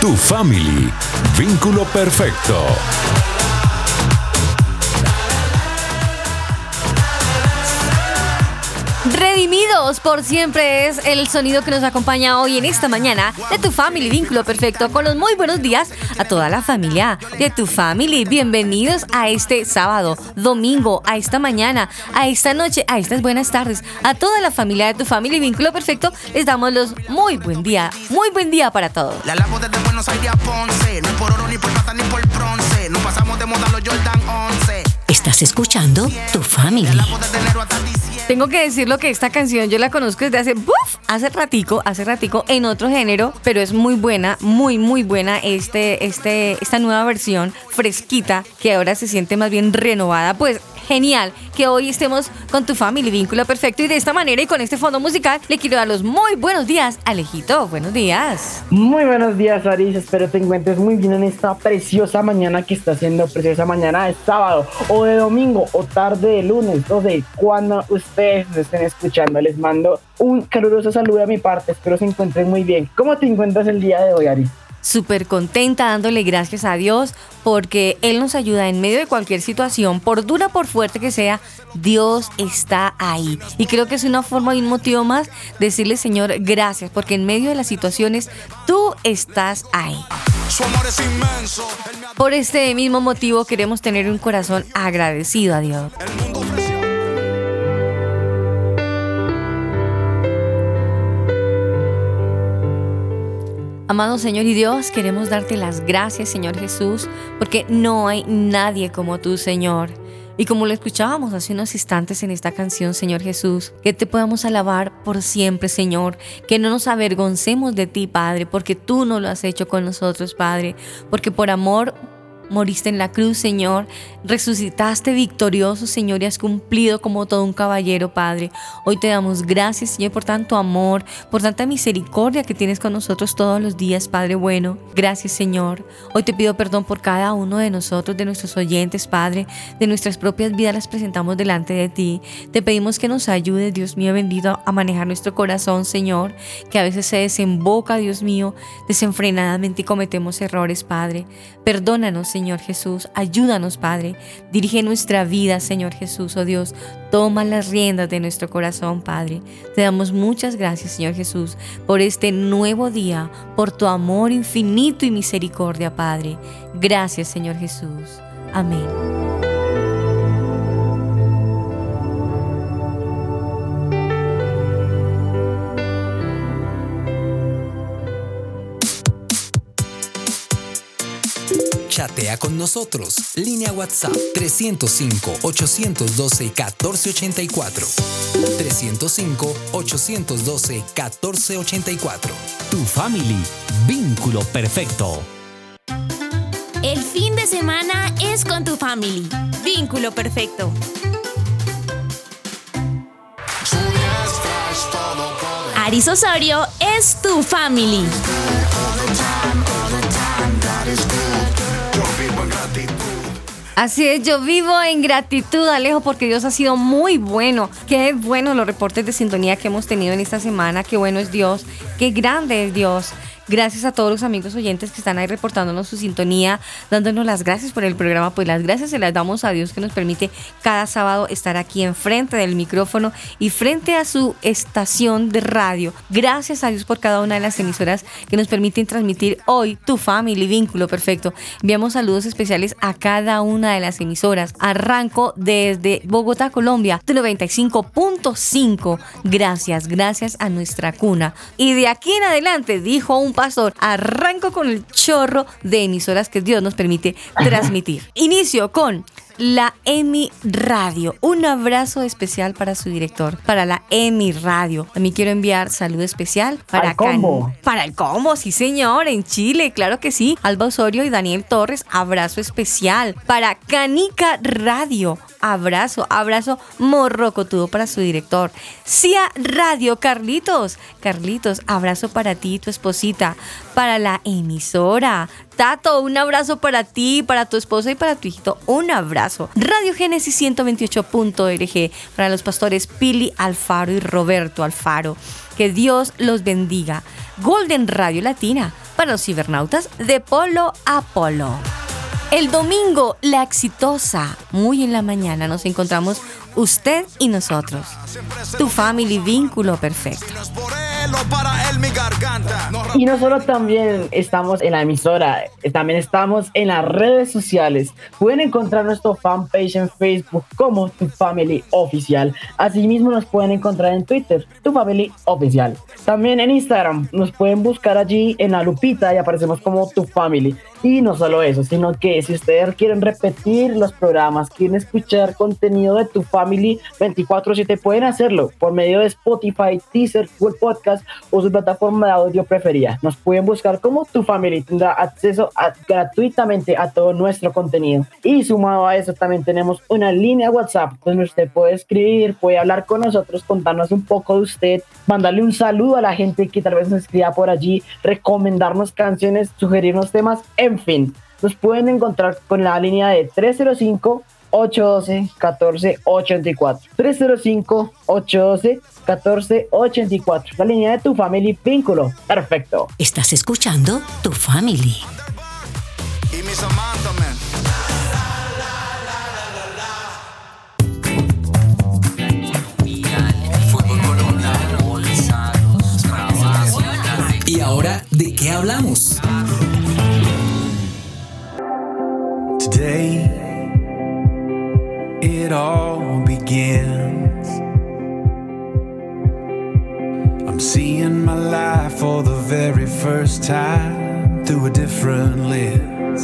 Tu Family, vínculo perfecto. Por siempre es el sonido que nos acompaña hoy en esta mañana de tu family vínculo perfecto con los muy buenos días a toda la familia de tu family. Bienvenidos a este sábado, domingo, a esta mañana, a esta noche, a estas buenas tardes. A toda la familia de tu family vínculo perfecto les damos los muy buen día, muy buen día para todos. La lavo desde Buenos Aires a Ponce. No por oro, ni por plata, ni por bronce. No pasamos de moda los Jordan 11. Estás escuchando Tu Family. Tengo que decirlo que esta canción yo la conozco desde hace ¡buf! hace ratico, hace ratico en otro género, pero es muy buena, muy muy buena este este esta nueva versión fresquita que ahora se siente más bien renovada, pues genial que hoy estemos con tu family vínculo perfecto y de esta manera y con este fondo musical le quiero dar los muy buenos días, Alejito, buenos días. Muy buenos días, Aris. Espero te encuentres muy bien en esta preciosa mañana que está siendo preciosa mañana de sábado o de domingo o tarde de lunes, no sé, cuando ustedes estén escuchando. Les mando un caluroso saludo a mi parte. Espero se encuentren muy bien. ¿Cómo te encuentras el día de hoy, Aris? Súper contenta dándole gracias a Dios porque Él nos ayuda en medio de cualquier situación, por dura, por fuerte que sea, Dios está ahí. Y creo que es una forma y un motivo más de decirle, Señor, gracias, porque en medio de las situaciones tú estás ahí. Su amor es inmenso. Por este mismo motivo queremos tener un corazón agradecido a Dios. el mundo Amado Señor y Dios, queremos darte las gracias, Señor Jesús, porque no hay nadie como tú, Señor. Y como lo escuchábamos hace unos instantes en esta canción, Señor Jesús, que te podamos alabar por siempre, Señor, que no nos avergoncemos de ti, Padre, porque tú no lo has hecho con nosotros, Padre, porque por amor moriste en la cruz, Señor, resucitaste victorioso, Señor, y has cumplido como todo un caballero, Padre. Hoy te damos gracias, Señor, por tanto amor, por tanta misericordia que tienes con nosotros todos los días, Padre bueno. Gracias, Señor. Hoy te pido perdón por cada uno de nosotros, de nuestros oyentes, Padre, de nuestras propias vidas las presentamos delante de ti. Te pedimos que nos ayudes, Dios mío bendito, a manejar nuestro corazón, Señor, que a veces se desemboca, Dios mío, desenfrenadamente y cometemos errores, Padre. Perdónanos, Señor Jesús. Ayúdanos, Padre. Dirige nuestra vida, Señor Jesús, oh Dios. Toma las riendas de nuestro corazón, Padre. Te damos muchas gracias, Señor Jesús, por este nuevo día, por tu amor infinito y misericordia, Padre. Gracias, Señor Jesús. Amén. Con nosotros. Línea WhatsApp 305-812-1484. 305-812-1484. Tu Family, vínculo perfecto. El fin de semana es con tu family. Vínculo perfecto. Aris Osorio es tu family. Así es, yo vivo en gratitud, Alejo, porque Dios ha sido muy bueno. Qué bueno los reportes de sintonía que hemos tenido en esta semana. Qué bueno es Dios. Qué grande es Dios. Gracias a todos los amigos oyentes que están ahí reportándonos su sintonía, dándonos las gracias por el programa. Pues las gracias se las damos a Dios que nos permite cada sábado estar aquí enfrente del micrófono y frente a su estación de radio. Gracias a Dios por cada una de las emisoras que nos permiten transmitir hoy tu family vínculo perfecto. Enviamos saludos especiales a cada una de las emisoras. Arranco desde Bogotá, Colombia, 95.5. Gracias, gracias a nuestra cuna. Y de aquí en adelante, dijo un pastor, arranco con el chorro de emisoras que Dios nos permite transmitir. Inicio con la EMI Radio. Un abrazo especial para su director, para la EMI Radio. También quiero enviar saludo especial para Al combo. Para el combo, sí señor, en Chile, claro que sí. Alba Osorio y Daniel Torres, abrazo especial. Para Canica Radio, abrazo, abrazo morrocotudo para su director. Cia Radio, Carlitos. Carlitos, abrazo para ti y tu esposita. Para la emisora. Tato, un abrazo para ti, para tu esposa y para tu hijito. Un abrazo. Radio Génesis 128.org para los pastores Pili Alfaro y Roberto Alfaro. Que Dios los bendiga. Golden Radio Latina para los cibernautas de Polo a Polo. El domingo, la exitosa, muy en la mañana, nos encontramos usted y nosotros. Tu family vínculo perfecto. Y no solo también estamos en la emisora, también estamos en las redes sociales. Pueden encontrar nuestro fanpage en Facebook como Tu Family Oficial. Asimismo nos pueden encontrar en Twitter, Tu Family Oficial. También en Instagram nos pueden buscar allí en la lupita y aparecemos como Tu Family. Y no solo eso, sino que si ustedes quieren repetir los programas, quieren escuchar contenido de Tu Family 24/7, pueden hacerlo por medio de Spotify, Teaser, Google Podcast o su plataforma de audio preferida. Nos pueden buscar como Tu Family. Tendrá acceso a- gratuitamente a todo nuestro contenido. Y sumado a eso, también tenemos una línea WhatsApp donde usted puede escribir, puede hablar con nosotros, contarnos un poco de usted, mandarle un saludo a la gente que tal vez nos escriba por allí, recomendarnos canciones, sugerirnos temas, en fin. Nos pueden encontrar con la línea de 305 812 1484 305 812 1484 la línea de tu family vínculo perfecto Estás escuchando Tu Family. Y mi Samantha, man. ¿Y ahora de qué hablamos?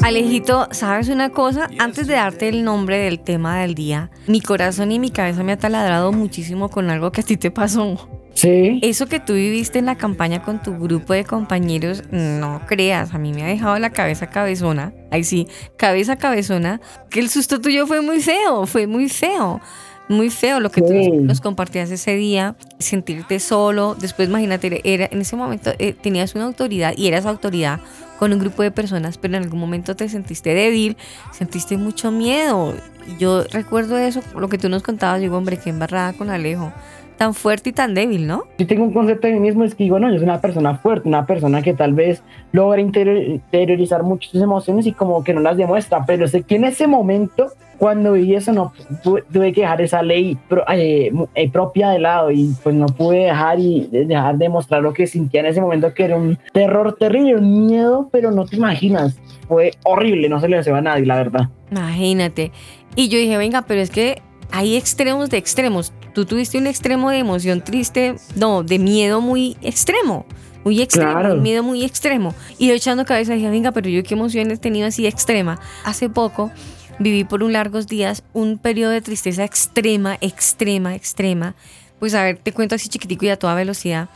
Alejito, ¿sabes una cosa? Antes de darte el nombre del tema del día, mi corazón y mi cabeza me ha taladrado muchísimo con algo que a ti te pasó. Sí. Eso que tú viviste en la campaña con tu grupo de compañeros, no creas, a mí me ha dejado la cabeza cabezona. Ahí sí, cabeza cabezona. Que el susto tuyo fue muy feo, fue muy feo. Muy feo lo que Sí. tú nos compartías ese día, sentirte solo. Después, imagínate, era, en ese momento eh, tenías una autoridad y eras autoridad con un grupo de personas, pero en algún momento te sentiste débil, sentiste mucho miedo. Yo recuerdo eso, lo que tú nos contabas, digo, hombre, qué embarrada con Alejo. Tan fuerte y tan débil, ¿no? Yo tengo un concepto de mí mismo, es que digo, no, yo soy una persona fuerte, una persona que tal vez logra interior- interiorizar mucho sus emociones y como que no las demuestra, pero sé que en ese momento, cuando viví eso, no pu- tuve que dejar esa ley pro- eh, eh, propia de lado y pues no pude dejar y de- dejar de mostrar lo que sentía en ese momento, que era un terror terrible, un miedo, pero no te imaginas, fue horrible, no se le deseo a nadie, la verdad. Imagínate. Y yo dije, venga, pero es que hay extremos de extremos. Tú tuviste un extremo de emoción triste, no, de miedo muy extremo. Muy extremo, Claro. un miedo muy extremo. Y yo echando cabeza dije, venga, pero yo qué emoción he tenido así extrema. Hace poco viví por un largos días un periodo de tristeza extrema, extrema, extrema. Pues a ver, te cuento así chiquitico y a toda velocidad.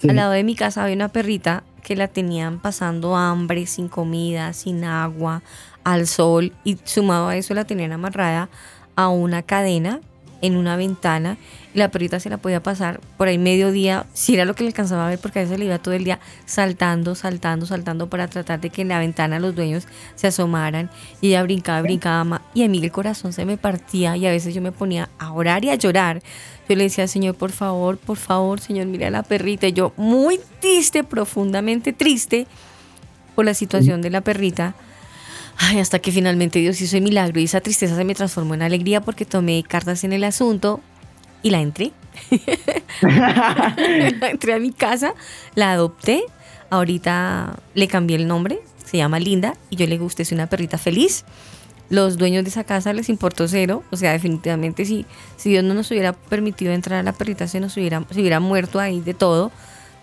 Sí. Al lado de mi casa había una perrita que la tenían pasando hambre, sin comida, sin agua, al sol y sumado a eso la tenían amarrada a una cadena en una ventana y la perrita se la podía pasar por ahí mediodía, si era lo que le alcanzaba a ver, porque a veces le iba todo el día saltando, saltando, saltando para tratar de que en la ventana los dueños se asomaran y ella brincaba, brincaba y a mí el corazón se me partía y a veces yo me ponía a orar y a llorar. Yo le decía, Señor, por favor, por favor, Señor, mira a la perrita. Y yo muy triste, profundamente triste por la situación de la perrita. Ay, hasta que finalmente Dios hizo el milagro y esa tristeza se me transformó en alegría porque tomé cartas en el asunto y la entré. entré a mi casa, la adopté. Ahorita le cambié el nombre, se llama Linda y yo le gusté, es una perrita feliz. Los dueños de esa casa les importó cero, o sea, definitivamente si, si Dios no nos hubiera permitido entrar a la perrita, se nos hubiera, se hubiera muerto ahí de todo,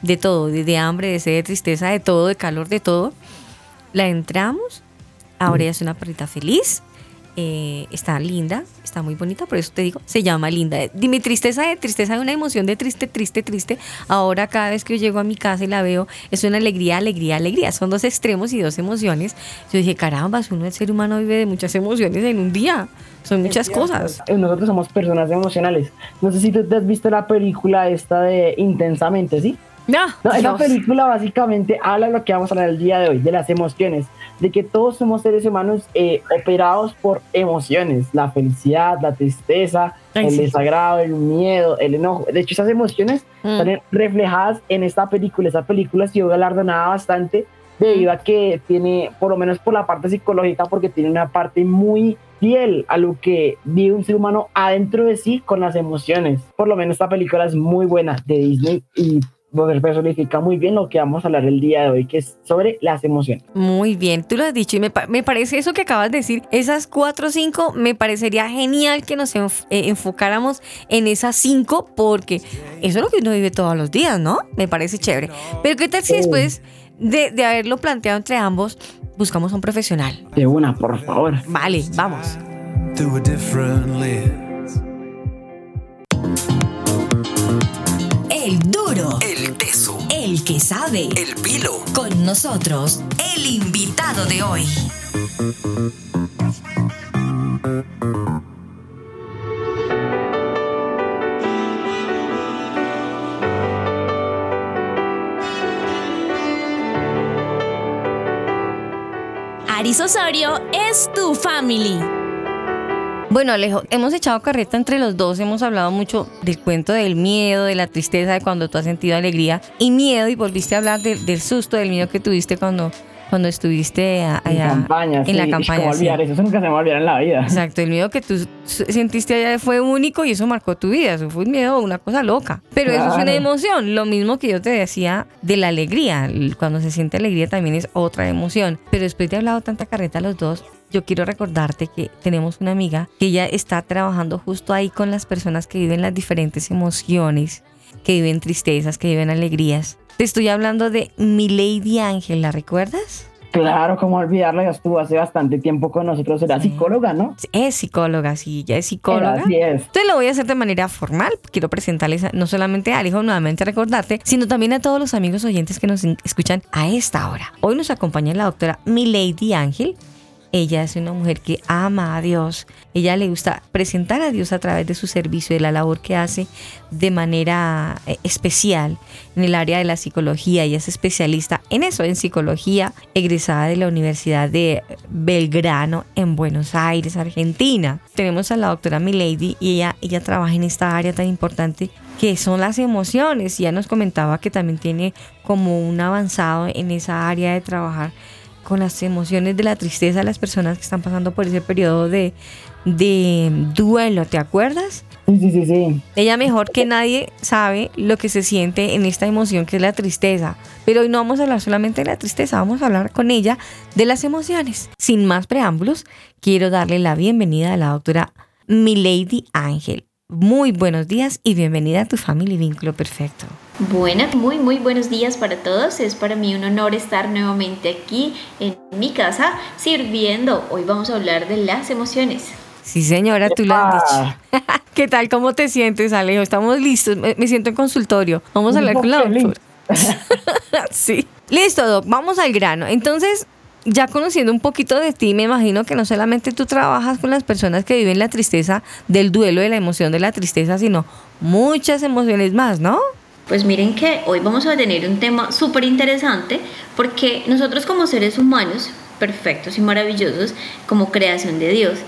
de todo, de, de hambre, de sed, de tristeza, de todo, de calor, de todo. La entramos, ahora ella es una perrita feliz, eh, está linda, está muy bonita, por eso te digo, se llama linda. De mi tristeza de tristeza, de una emoción de triste, triste, triste. Ahora cada vez que yo llego a mi casa y la veo, es una alegría, alegría, alegría. Son dos extremos y dos emociones. Yo dije, caramba, uno el ser humano vive de muchas emociones en un día. Son muchas cosas. Nosotros somos personas emocionales. No sé si tú te has visto la película esta de Intensamente, ¿sí? No, No, esa película básicamente habla de lo que vamos a hablar el día de hoy, de las emociones, de que todos somos seres humanos eh, operados por emociones, la felicidad, la tristeza, Ay, el sí. desagrado, el miedo, el enojo. De hecho, esas emociones Mm. están reflejadas en esta película. Esta película ha sido galardonada bastante debido a que tiene, por lo menos por la parte psicológica, porque tiene una parte muy fiel a lo que vive un ser humano adentro de sí con las emociones. Por lo menos esta película es muy buena de Disney y pues, personifica muy bien lo que vamos a hablar el día de hoy, que es sobre las emociones. Muy bien, tú lo has dicho y me, me parece eso que acabas de decir, esas cuatro o cinco, me parecería genial que nos enf- eh, enfocáramos en esas cinco porque eso es lo que uno vive todos los días, ¿no? Me parece chévere. Pero ¿qué tal si después de, de haberlo planteado entre ambos, buscamos a un profesional? De una, por favor. Vale, vamos. El duro. El teso. El que sabe. El pilo. Con nosotros, el invitado de hoy. Aris Osorio es tu family. Bueno, Alejo, hemos echado carreta entre los dos, hemos hablado mucho del cuento del miedo, de la tristeza, de cuando tú has sentido alegría y miedo y volviste a hablar del- del susto, del miedo que tuviste cuando, cuando estuviste a- En allá campaña, en sí. la campaña. ¿Cómo sí. olvidar eso? Nunca se me va a olvidar en la vida. Exacto, el miedo que tú sentiste allá fue único y eso marcó tu vida. Eso fue un miedo, una cosa loca. Pero eso es una emoción. Lo mismo que yo te decía de la alegría. Cuando se siente alegría también es otra emoción. Pero después de hablado tanta carreta los dos, yo quiero recordarte que tenemos una amiga que ella está trabajando justo ahí con las personas que viven las diferentes emociones, que viven tristezas, que viven alegrías. Te estoy hablando de Milady Ángel, ¿la recuerdas? Claro, cómo olvidarla, ya estuvo hace bastante tiempo con nosotros, era psicóloga, ¿no? Es psicóloga, sí, ella es psicóloga. Así es. Entonces lo voy a hacer de manera formal. Quiero presentarles a- no solamente a Alejo, nuevamente recordarte, sino también a todos los amigos oyentes que nos escuchan a esta hora. Hoy nos acompaña la doctora Milady Ángel. Ella es una mujer que ama a Dios. Ella le gusta presentar a Dios a través de su servicio de la labor que hace de manera eh, especial en el área de la psicología. Ella es especialista en eso, en psicología, egresada de la Universidad de Belgrano en Buenos Aires, Argentina. Tenemos a la doctora Milady y ella, ella trabaja en esta área tan importante que son las emociones. Ya nos comentaba que también tiene como un avanzado en esa área de trabajar con las emociones de la tristeza de las personas que están pasando por ese periodo de, de duelo, ¿te acuerdas? Sí, sí, sí, sí. Ella mejor que nadie sabe lo que se siente en esta emoción que es la tristeza. Pero hoy no vamos a hablar solamente de la tristeza, vamos a hablar con ella de las emociones. Sin más preámbulos, quiero darle la bienvenida a la doctora Milady Ángel. Muy buenos días y bienvenida a tu Family Vínculo Perfecto. Buenas, muy muy buenos días para todos. Es para mí un honor estar nuevamente aquí en mi casa sirviendo. Hoy vamos a hablar de las emociones. Sí, señora, tú lo has dicho. ¿Qué tal? ¿Cómo te sientes, Alejo? Estamos listos. Me, siento en consultorio. Vamos a hablar con la doctora. sí. Listo, Doc. Vamos al grano. Entonces, ya conociendo un poquito de ti, me imagino que no solamente tú trabajas con las personas que viven la tristeza del duelo, de la emoción de la tristeza, sino muchas emociones más, ¿no? Pues miren que hoy vamos a tener un tema súper interesante porque nosotros como seres humanos, perfectos y maravillosos, como creación de Dios,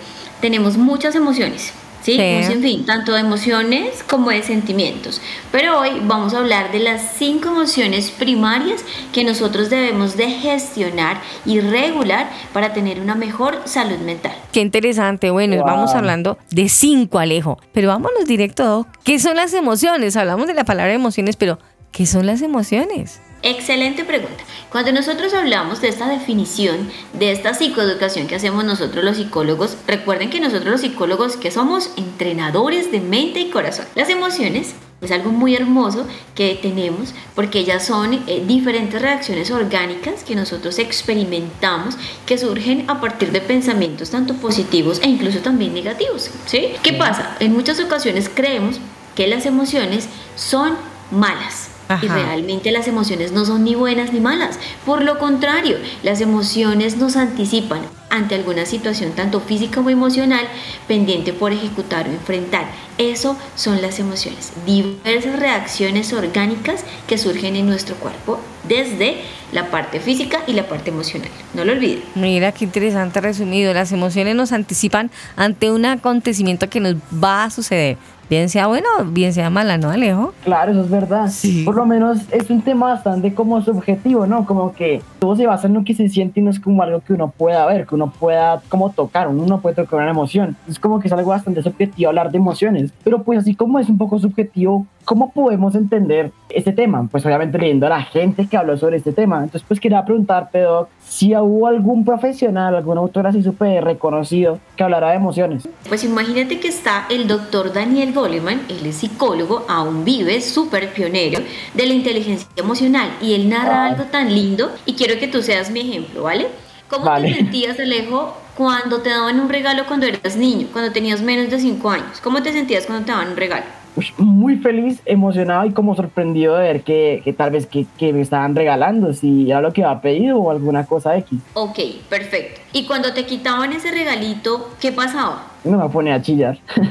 tenemos muchas emociones. ¿Sí? Sí. Un sinfín, tanto de emociones como de sentimientos. Pero hoy vamos a hablar de las cinco emociones primarias que nosotros debemos de gestionar y regular para tener una mejor salud mental. Qué interesante. Bueno, Wow. vamos hablando de cinco, Alejo. Pero vámonos directo. ¿Qué son las emociones? Hablamos de la palabra emociones, pero ¿qué son las emociones? Excelente pregunta. Cuando nosotros hablamos de esta definición, de esta psicoeducación que hacemos nosotros los psicólogos, recuerden que nosotros los psicólogos que somos entrenadores de mente y corazón. Las emociones es algo muy hermoso que tenemos porque ellas son eh, diferentes reacciones orgánicas que nosotros experimentamos que surgen a partir de pensamientos tanto positivos e incluso también negativos. ¿sí? ¿Qué pasa? En muchas ocasiones creemos que las emociones son malas. Y realmente las emociones no son ni buenas ni malas. Por lo contrario, las emociones nos anticipan ante alguna situación tanto física como emocional pendiente por ejecutar o enfrentar. Eso son las emociones. Diversas reacciones orgánicas que surgen en nuestro cuerpo desde la parte física y la parte emocional. No lo olviden. Mira qué interesante resumido. Las emociones nos anticipan ante un acontecimiento que nos va a suceder. Bien sea bueno, bien sea mala, ¿no, Alejo? Claro, eso es verdad. Sí. Por lo menos es un tema bastante como subjetivo, ¿no? Como que todo se basa en lo que se siente y no es como algo que uno pueda ver, que uno pueda como tocar, uno no puede tocar una emoción. Es como que es algo bastante subjetivo hablar de emociones. Pero pues así como es un poco subjetivo, ¿cómo podemos entender este tema? Pues obviamente leyendo a la gente que habló sobre este tema. Entonces pues quería preguntarte, Doc, si hubo algún profesional, algún autor así súper reconocido que hablara de emociones. Pues imagínate que está el doctor Daniel Goleman, él es psicólogo, aún vive, súper pionero de la inteligencia emocional y él narra Ah. algo tan lindo y quiero que tú seas mi ejemplo, ¿vale? ¿Cómo Vale. te sentías, Alejo, cuando te daban un regalo cuando eras niño, cuando tenías menos de 5 años? ¿Cómo te sentías cuando te daban un regalo? Uy, muy feliz, emocionado y como sorprendido de ver que, que tal vez que, que me estaban regalando, si era lo que había pedido o alguna cosa X. Ok, perfecto. Y cuando te quitaban ese regalito, ¿qué pasaba? No me pone a chillar.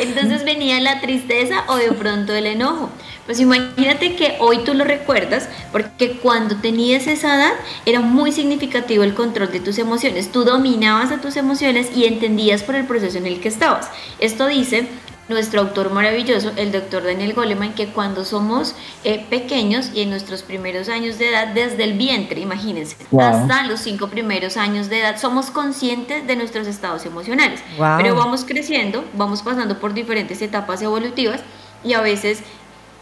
Entonces venía la tristeza o de pronto el enojo. Pues imagínate que hoy tú lo recuerdas porque cuando tenías esa edad era muy significativo el control de tus emociones. Tú dominabas a tus emociones y entendías por el proceso en el que estabas. Esto dice nuestro autor maravilloso, el doctor Daniel Goleman, que cuando somos eh, pequeños y en nuestros primeros años de edad, desde el vientre, imagínense, Wow. hasta los cinco primeros años de edad, somos conscientes de nuestros estados emocionales. Wow. Pero vamos creciendo, vamos pasando por diferentes etapas evolutivas y a veces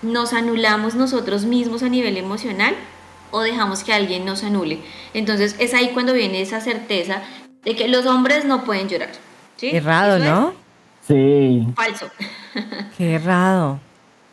nos anulamos nosotros mismos a nivel emocional o dejamos que alguien nos anule. Entonces es ahí cuando viene esa certeza de que los hombres no pueden llorar. ¿sí? Errado, es ¿no? Sí. Falso. Qué errado.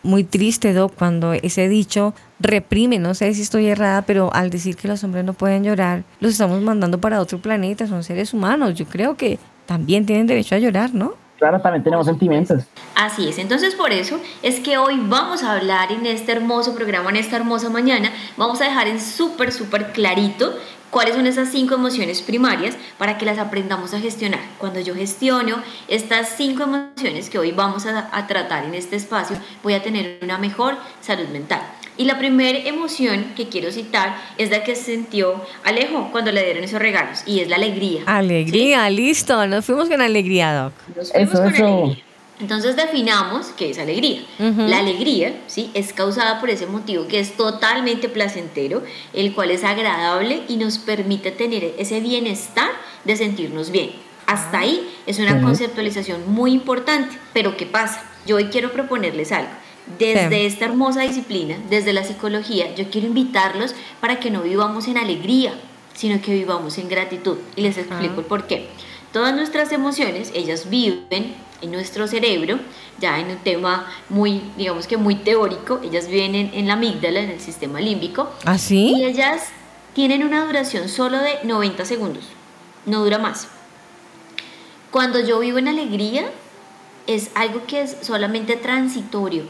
Muy triste, Doc, cuando ese dicho reprime, no sé si estoy errada, pero al decir que los hombres no pueden llorar, los estamos mandando para otro planeta, son seres humanos. Yo creo que también tienen derecho a llorar, ¿no? Claro, también tenemos sentimientos. Así es, entonces por eso es que hoy vamos a hablar en este hermoso programa, en esta hermosa mañana, vamos a dejar en súper, súper clarito cuáles son esas cinco emociones primarias para que las aprendamos a gestionar. Cuando yo gestiono estas cinco emociones que hoy vamos a, a tratar en este espacio, voy a tener una mejor salud mental. Y la primera emoción que quiero citar es la que sintió Alejo cuando le dieron esos regalos, y es la alegría. Alegría, listo. Nos fuimos con alegría, Doc. Nos fuimos Eso, con eso. alegría. Entonces definamos qué es alegría. Ujú. La alegría, ¿sí? Es causada por ese motivo que es totalmente placentero, el cual es agradable y nos permite tener ese bienestar de sentirnos bien. Hasta ahí es una Ujú. conceptualización muy importante. Pero ¿qué pasa? Yo hoy quiero proponerles algo. Desde Sí. esta hermosa disciplina, desde la psicología, yo quiero invitarlos para que no vivamos en alegría, sino que vivamos en gratitud. Y les explico Ah. el por qué. Todas nuestras emociones, ellas viven en nuestro cerebro, ya en un tema muy, digamos que muy teórico, ellas viven en, en la amígdala, en el sistema límbico, y ¿Así? ellas tienen una duración solo de 90 segundos, no dura más. Cuando yo vivo en alegría, es algo que es solamente transitorio.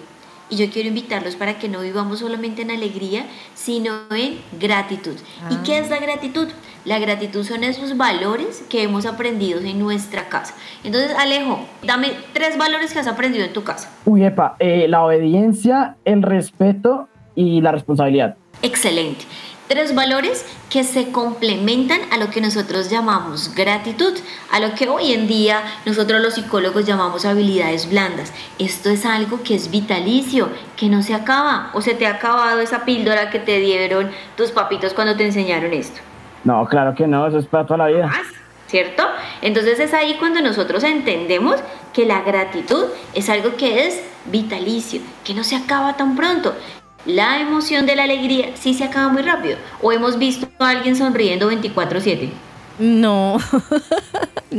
Y yo quiero invitarlos para que no vivamos solamente en alegría, sino en gratitud. ¿Y qué es la gratitud? La gratitud son esos valores que hemos aprendido en nuestra casa. Entonces, Alejo, dame tres valores que has aprendido en tu casa. Uy, epa, eh, la obediencia, el respeto y la responsabilidad. Excelente. Tres valores que se complementan a lo que nosotros llamamos gratitud, a lo que hoy en día nosotros los psicólogos llamamos habilidades blandas. Esto es algo que es vitalicio, que no se acaba o se te ha acabado esa píldora que te dieron tus papitos cuando te enseñaron esto. No, claro que no, eso es para toda la vida. ¿Cierto? Entonces es ahí cuando nosotros entendemos que la gratitud es algo que es vitalicio, que no se acaba tan pronto. La emoción de la alegría sí se acaba muy rápido. ¿O hemos visto a alguien sonriendo 24/7? No.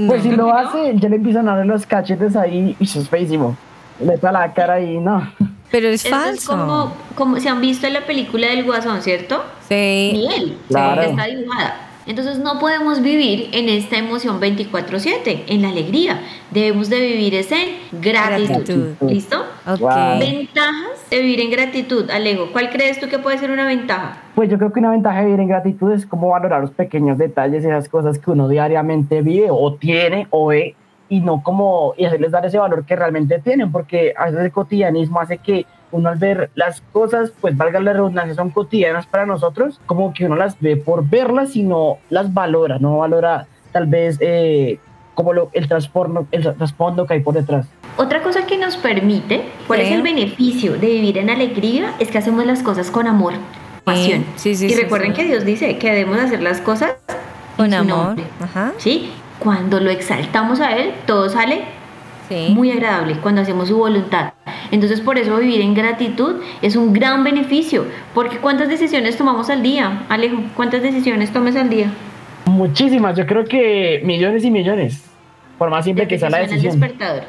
Pues si lo hace, ya le empiezan a ver los cachetes ahí y eso es feísimo. Le está la cara y no. Pero es falso. es como, como se han visto en la película del Guasón, ¿cierto? Sí. Miel, Claro. está dibujada. Entonces no podemos vivir en esta emoción 24/7, en la alegría. Debemos de vivir es en gratitud. Gratitud. ¿Listo? Ok. Wow. Ventajas de vivir en gratitud. Alejo, ¿cuál crees tú que puede ser una ventaja? Pues yo creo que una ventaja de vivir en gratitud es como valorar los pequeños detalles, esas cosas que uno diariamente vive o tiene o ve y no como y hacerles dar ese valor que realmente tienen, porque a veces el cotidianismo hace que uno al ver las cosas, pues valga la redundancia, son cotidianas para nosotros, como que uno las ve por verlas y no las valora, no valora tal vez eh, como lo, el, trasfondo, el trasfondo que hay por detrás. Otra cosa que nos permite, ¿cuál Sí. es el beneficio de vivir en alegría? Es que hacemos las cosas con amor, pasión. Sí, sí, y recuerden sí. que Dios dice que debemos hacer las cosas Con amor. nombre. Ajá. ¿Sí? Cuando lo exaltamos a Él, todo sale Sí. muy agradable cuando hacemos su voluntad. Entonces por eso vivir en gratitud es un gran beneficio, porque ¿cuántas decisiones tomamos al día? Alejo, ¿cuántas decisiones tomes al día? Muchísimas, yo creo que millones y millones, por más simple que sea la suena el decisión. despertador.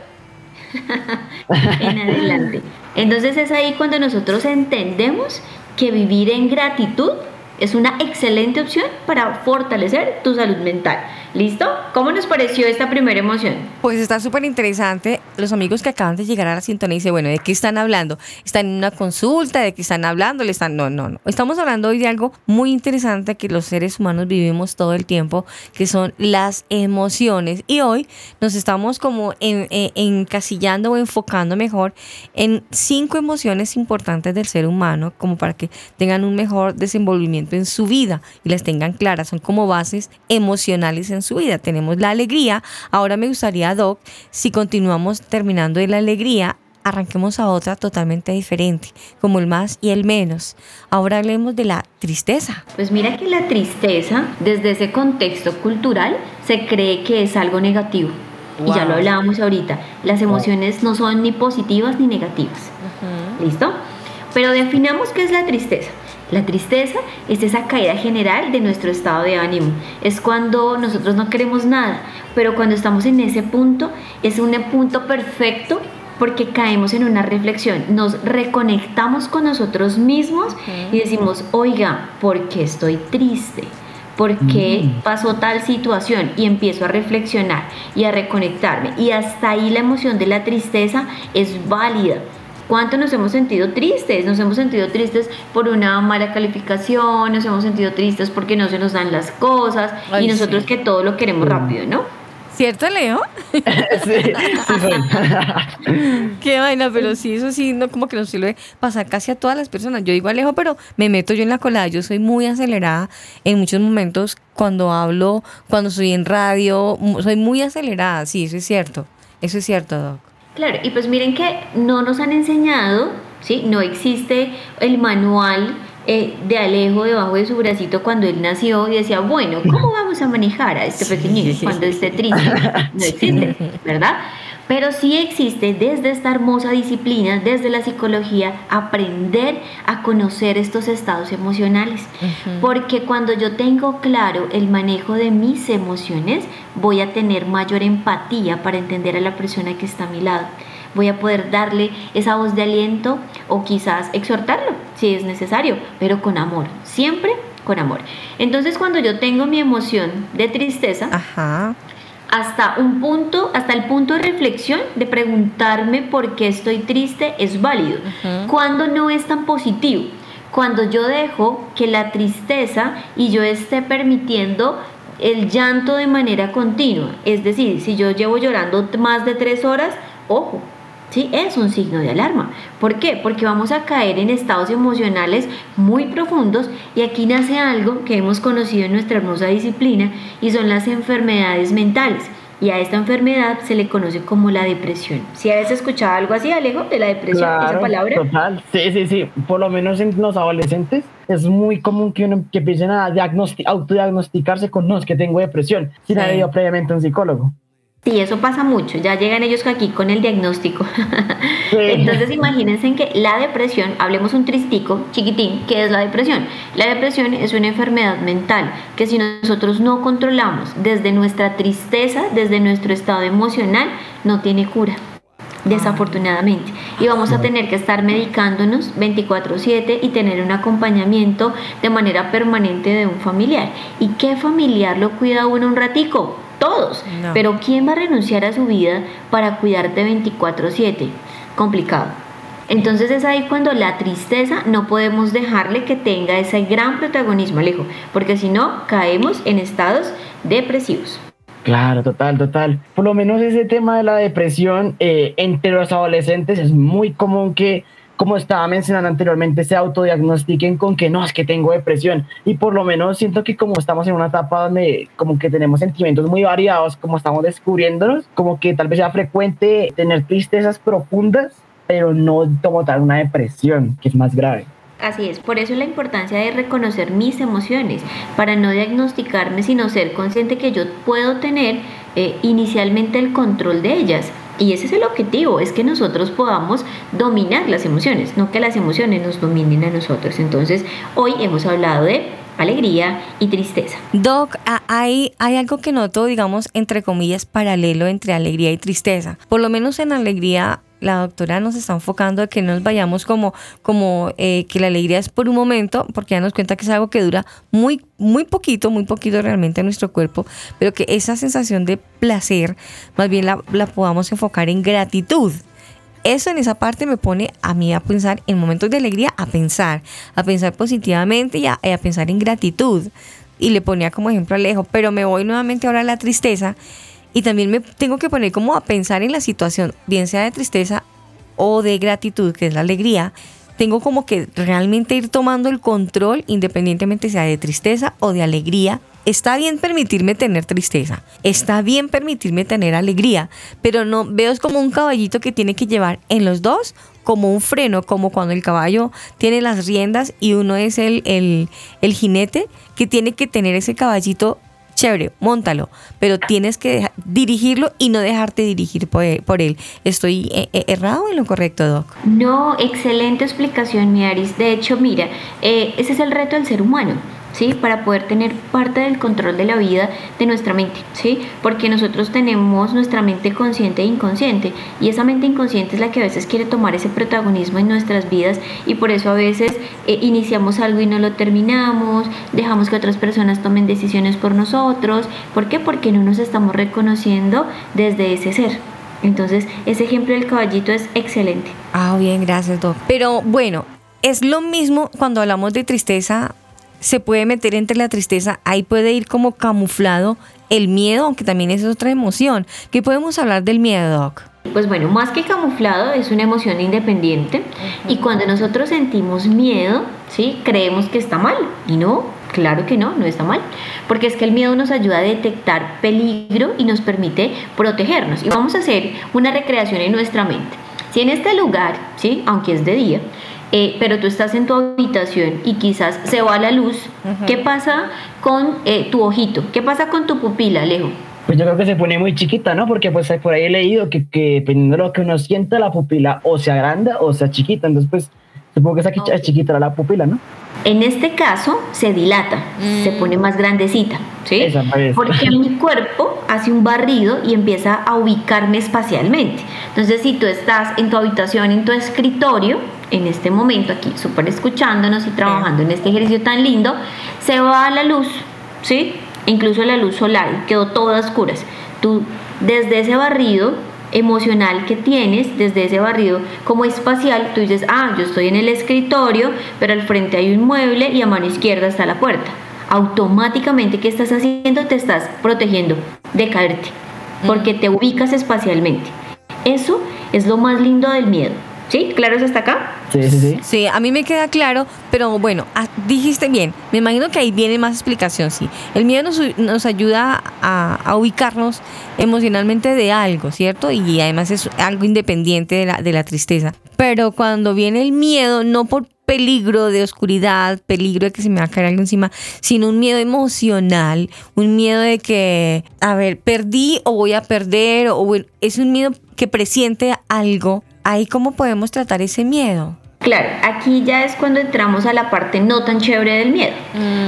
en adelante. Entonces es ahí cuando nosotros entendemos que vivir en gratitud es una excelente opción para fortalecer tu salud mental. ¿Listo? ¿Cómo nos pareció esta primera emoción? Pues está súper interesante. Los amigos que acaban de llegar a la sintonía dicen, bueno, ¿de qué están hablando? ¿Están en una consulta? ¿De qué están hablando? ¿Le están... No, no, no. Estamos hablando hoy de algo muy interesante que los seres humanos vivimos todo el tiempo, que son las emociones. Y hoy nos estamos como en- en- encasillando o enfocando mejor en cinco emociones importantes del ser humano, como para que tengan un mejor desenvolvimiento en su vida y las tengan claras. Son como bases emocionales en su vida. Tenemos la alegría. Ahora me gustaría, Doc, si continuamos terminando de la alegría, arranquemos a otra totalmente diferente, como el más y el menos. Ahora hablemos de la tristeza. Pues mira que la tristeza, desde ese contexto cultural, se cree que es algo negativo. Y ya lo hablábamos ahorita. Las emociones no son ni positivas ni negativas. ¿Listo? Pero definamos qué es la tristeza. La tristeza es esa caída general de nuestro estado de ánimo. Es cuando nosotros no queremos nada, pero cuando estamos en ese punto, es un punto perfecto porque caemos en una reflexión, nos reconectamos con nosotros mismos y decimos, oiga, ¿por qué estoy triste? ¿Por qué pasó tal situación? Y empiezo a reflexionar y a reconectarme. Y hasta ahí la emoción de la tristeza es válida. ¿Cuánto nos hemos sentido tristes? Nos hemos sentido tristes por una mala calificación, nos hemos sentido tristes porque no se nos dan las cosas Ay, y nosotros sí. que todo lo queremos rápido, ¿no? ¿Cierto, Leo? sí, sí soy. Qué vaina, pero sí, eso sí, no como que nos suele pasar casi a todas las personas. Yo digo Alejo, pero me meto yo en la colada. Yo soy muy acelerada en muchos momentos cuando hablo, cuando estoy en radio, soy muy acelerada. Sí, eso es cierto. Eso es cierto, Doc. Claro, y pues miren que no nos han enseñado, ¿sí? No existe el manual eh, de Alejo debajo de su bracito cuando él nació y decía, bueno, ¿cómo vamos a manejar a este pequeñito cuando esté triste? No existe, ¿verdad? Pero sí existe desde esta hermosa disciplina, desde la psicología, aprender a conocer estos estados emocionales. Porque cuando yo tengo claro el manejo de mis emociones, voy a tener mayor empatía para entender a la persona que está a mi lado. Voy a poder darle esa voz de aliento o quizás exhortarlo si es necesario, pero con amor, siempre con amor. Entonces cuando yo tengo mi emoción de tristeza, Ajá. Hasta un punto, hasta el punto de reflexión de preguntarme por qué estoy triste es válido. Cuando no es tan positivo, cuando yo dejo que la tristeza y yo esté permitiendo el llanto de manera continua, es decir, si yo llevo llorando más de tres horas, ojo, ¿sí? Es un signo de alarma. ¿Por qué? Porque vamos a caer en estados emocionales muy profundos y aquí nace algo que hemos conocido en nuestra hermosa disciplina y son las enfermedades mentales. Y a esta enfermedad se le conoce como la depresión. ¿Si habéis escuchado algo así, Alejo, de la depresión, esa palabra? Total, sí, sí, sí. Por lo menos en los adolescentes es muy común que, uno, que empiecen a autodiagnosticarse con, no, es que tengo depresión, sin haber ido previamente a un psicólogo. Sí, eso pasa mucho. Ya llegan ellos aquí con el diagnóstico. Entonces imagínense que la depresión, hablemos un tristico chiquitín, ¿qué es la depresión? La depresión es una enfermedad mental que si nosotros no controlamos desde nuestra tristeza, desde nuestro estado emocional, no tiene cura desafortunadamente. Y vamos a tener que estar medicándonos 24/7 y tener un acompañamiento de manera permanente de un familiar. ¿Y qué familiar lo cuida uno un ratico? Todos. Pero ¿quién va a renunciar a su vida para cuidarte 24/7? Complicado. Entonces es ahí cuando la tristeza no podemos dejarle que tenga ese gran protagonismo, Alejo, porque si no caemos en estados depresivos. Claro, total, total. Por lo menos ese tema de la depresión eh, entre los adolescentes es muy común que como estaba mencionando anteriormente, se autodiagnostiquen con que no, es que tengo depresión. Y por lo menos siento que como estamos en una etapa donde como que tenemos sentimientos muy variados, como estamos descubriéndonos, como que tal vez sea frecuente tener tristezas profundas, pero no como tal una depresión, que es más grave. Así es, por eso la importancia de reconocer mis emociones, para no diagnosticarme, sino ser consciente que yo puedo tener eh, inicialmente el control de ellas. Y ese es el objetivo, es que nosotros podamos dominar las emociones, no que las emociones nos dominen a nosotros. Entonces, hoy hemos hablado de alegría y tristeza. Doc, hay, hay algo que noto, digamos, entre comillas, paralelo entre alegría y tristeza. Por lo menos en alegría la doctora nos está enfocando a que no nos vayamos como, como eh, que la alegría es por un momento, porque ya nos cuenta que es algo que dura muy, muy poquito, muy poquito realmente en nuestro cuerpo, pero que esa sensación de placer, más bien la, la podamos enfocar en gratitud. Eso en esa parte me pone a mí a pensar en momentos de alegría, a pensar, a pensar positivamente y a, a pensar en gratitud. Y le ponía como ejemplo a Alejo, pero me voy nuevamente ahora a la tristeza y también me tengo que poner como a pensar en la situación, bien sea de tristeza o de gratitud, que es la alegría. Tengo como que realmente ir tomando el control independientemente sea de tristeza o de alegría. Está bien permitirme tener tristeza, está bien permitirme tener alegría, pero no veo como un caballito que tiene que llevar en los dos como un freno, como cuando el caballo tiene las riendas y uno es el, el, el jinete que tiene que tener ese caballito chévere, montalo, pero tienes que dirigirlo y no dejarte dirigir por él. ¿Estoy eh, eh, errado en lo correcto, Doc? No, excelente explicación, Miaris. De hecho, mira, eh, ese es el reto del ser humano. ¿Sí? Para poder tener parte del control de la vida de nuestra mente, ¿sí? Porque nosotros tenemos nuestra mente consciente e inconsciente y esa mente inconsciente es la que a veces quiere tomar ese protagonismo en nuestras vidas y por eso a veces eh, iniciamos algo y no lo terminamos, dejamos que otras personas tomen decisiones por nosotros. ¿Por qué? Porque no nos estamos reconociendo desde ese ser. Entonces, ese ejemplo del caballito es excelente. Ah, bien, gracias, Doc. Pero bueno, es lo mismo cuando hablamos de tristeza se puede meter entre la tristeza, ahí puede ir como camuflado el miedo, aunque también es otra emoción. ¿Qué podemos hablar del miedo, Doc? Pues bueno, más que camuflado es una emoción independiente y cuando nosotros sentimos miedo, ¿sí? Creemos que está mal y no, claro que no, no está mal, porque es que el miedo nos ayuda a detectar peligro y nos permite protegernos y vamos a hacer una recreación en nuestra mente. Si en este lugar, ¿sí? Aunque es de día, eh, pero tú estás en tu habitación y quizás se va la luz, ¿qué pasa con eh, tu ojito? ¿Qué pasa con tu pupila, Alejo? Pues yo creo que se pone muy chiquita, ¿no? Porque pues por ahí he leído que, que dependiendo de lo que uno sienta, la pupila o se agranda o sea chiquita. Entonces, pues supongo que esa es chiquita la pupila, ¿no? En este caso se dilata, se mm. pone más grandecita, ¿sí? Porque mi cuerpo hace un barrido y empieza a ubicarme espacialmente. Entonces, si tú estás en tu habitación, en tu escritorio, en este momento aquí, súper escuchándonos y trabajando en este ejercicio tan lindo, se va la luz, ¿sí? Incluso la luz solar, quedó toda oscuras. tú desde ese barrido emocional que tienes, desde ese barrido como espacial, tú dices, ah, yo estoy en el escritorio, pero al frente hay un mueble y a mano izquierda está la puerta. Automáticamente, ¿qué estás haciendo? Te estás protegiendo de caerte, porque te ubicas espacialmente. Eso es lo más lindo del miedo. ¿Sí? ¿Claro es hasta acá? Sí, sí, sí. Sí, a mí me queda claro, pero bueno, ah, dijiste bien. Me imagino que ahí viene más explicación, sí. El miedo nos, nos ayuda a, a ubicarnos emocionalmente de algo, ¿cierto? Y además es algo independiente de la, de la tristeza. Pero cuando viene el miedo, no por peligro de oscuridad, peligro de que se me va a caer algo encima, sino un miedo emocional, un miedo de que, a ver, perdí o voy a perder, o bueno, es un miedo que presiente algo. Ahí cómo podemos tratar ese miedo. Claro, aquí ya es cuando entramos a la parte no tan chévere del miedo.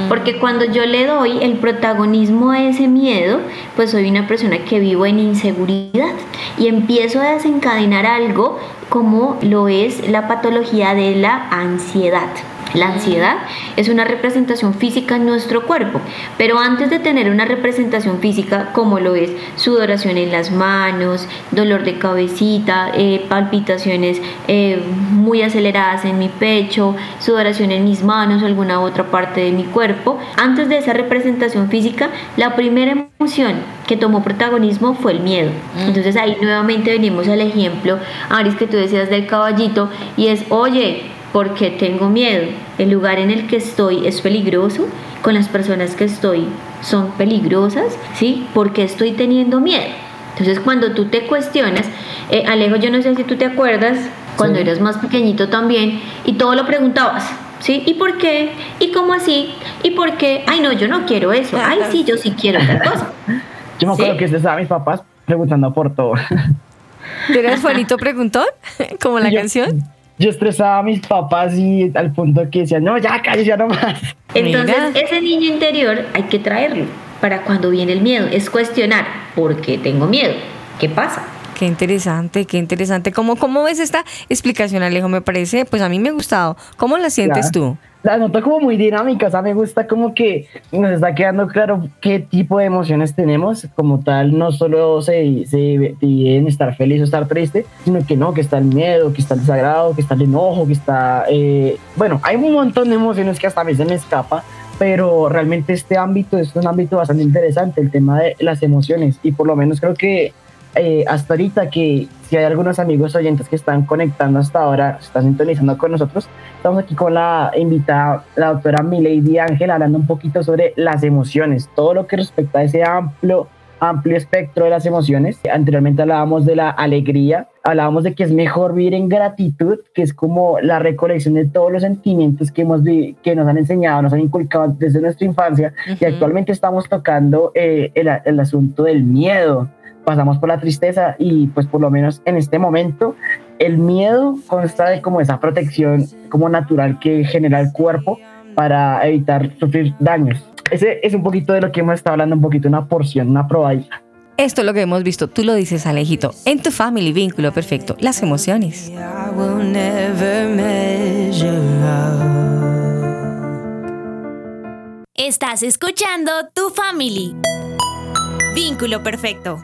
Porque cuando yo le doy el protagonismo a ese miedo, pues soy una persona que vivo en inseguridad y empiezo a desencadenar algo como lo es la patología de la ansiedad. La ansiedad es una representación física en nuestro cuerpo, pero antes de tener una representación física como lo es sudoración en las manos, dolor de cabecita, eh, palpitaciones eh, muy aceleradas en mi pecho, sudoración en mis manos o alguna otra parte de mi cuerpo, antes de esa representación física, la primera emoción que tomó protagonismo fue el miedo. Entonces ahí nuevamente venimos al ejemplo, Aris, que tú decías del caballito, y es, oye, porque tengo miedo. El lugar en el que estoy es peligroso, con las personas que estoy son peligrosas, ¿sí? Porque estoy teniendo miedo. Entonces cuando tú te cuestionas, eh, Alejo, yo no sé si tú te acuerdas, cuando Sí. eras más pequeñito también, y todo lo preguntabas, ¿sí? ¿Y por qué? ¿Y cómo así? ¿Y por qué? Ay, no, yo no quiero eso. Ay, sí, yo sí quiero tal cosa. Yo me acuerdo Sí. que estaba mis papás preguntando por todo. ¿Tú eres Juanito Preguntón? Como la Yo- canción. Yo estresaba a mis papás y al punto que decían, no, ya, cállate, ya no más. Entonces, Mira. ese niño interior hay que traerlo para cuando viene el miedo. Es cuestionar, ¿por qué tengo miedo? ¿Qué pasa? Qué interesante, qué interesante. ¿Cómo, ¿Cómo ves esta explicación, Alejo? Me parece, pues a mí me ha gustado. ¿Cómo la sientes Ya. tú? La noto como muy dinámica, o sea, me gusta como que nos está quedando claro qué tipo de emociones tenemos, como tal, no solo se, se divide en estar feliz o estar triste, sino que no, que está el miedo, que está el desagrado, que está el enojo, que está, eh, bueno, hay un montón de emociones que hasta a mí se me escapa, pero realmente este ámbito es un ámbito bastante interesante, el tema de las emociones, y por lo menos creo que eh, hasta ahorita que si hay algunos amigos oyentes que están conectando hasta ahora, se están sintonizando con nosotros, estamos aquí con la invitada, la doctora Milady Ángel, hablando un poquito sobre las emociones, todo lo que respecta a ese amplio, amplio espectro de las emociones. Anteriormente hablábamos de la alegría, hablábamos de que es mejor vivir en gratitud, que es como la recolección de todos los sentimientos que, hemos que nos han enseñado, nos han inculcado desde nuestra infancia, y Ujú. actualmente estamos tocando eh, el, el asunto del miedo pasamos por la tristeza y pues por lo menos en este momento el miedo consta de como esa protección como natural que genera el cuerpo para evitar sufrir daños. Ese es un poquito de lo que hemos estado hablando, un poquito, una porción, una probadita. Esto es lo que hemos visto. Tú lo dices, Alejito. En tu family, vínculo perfecto. Las emociones. Estás escuchando Tu Family. Vínculo perfecto.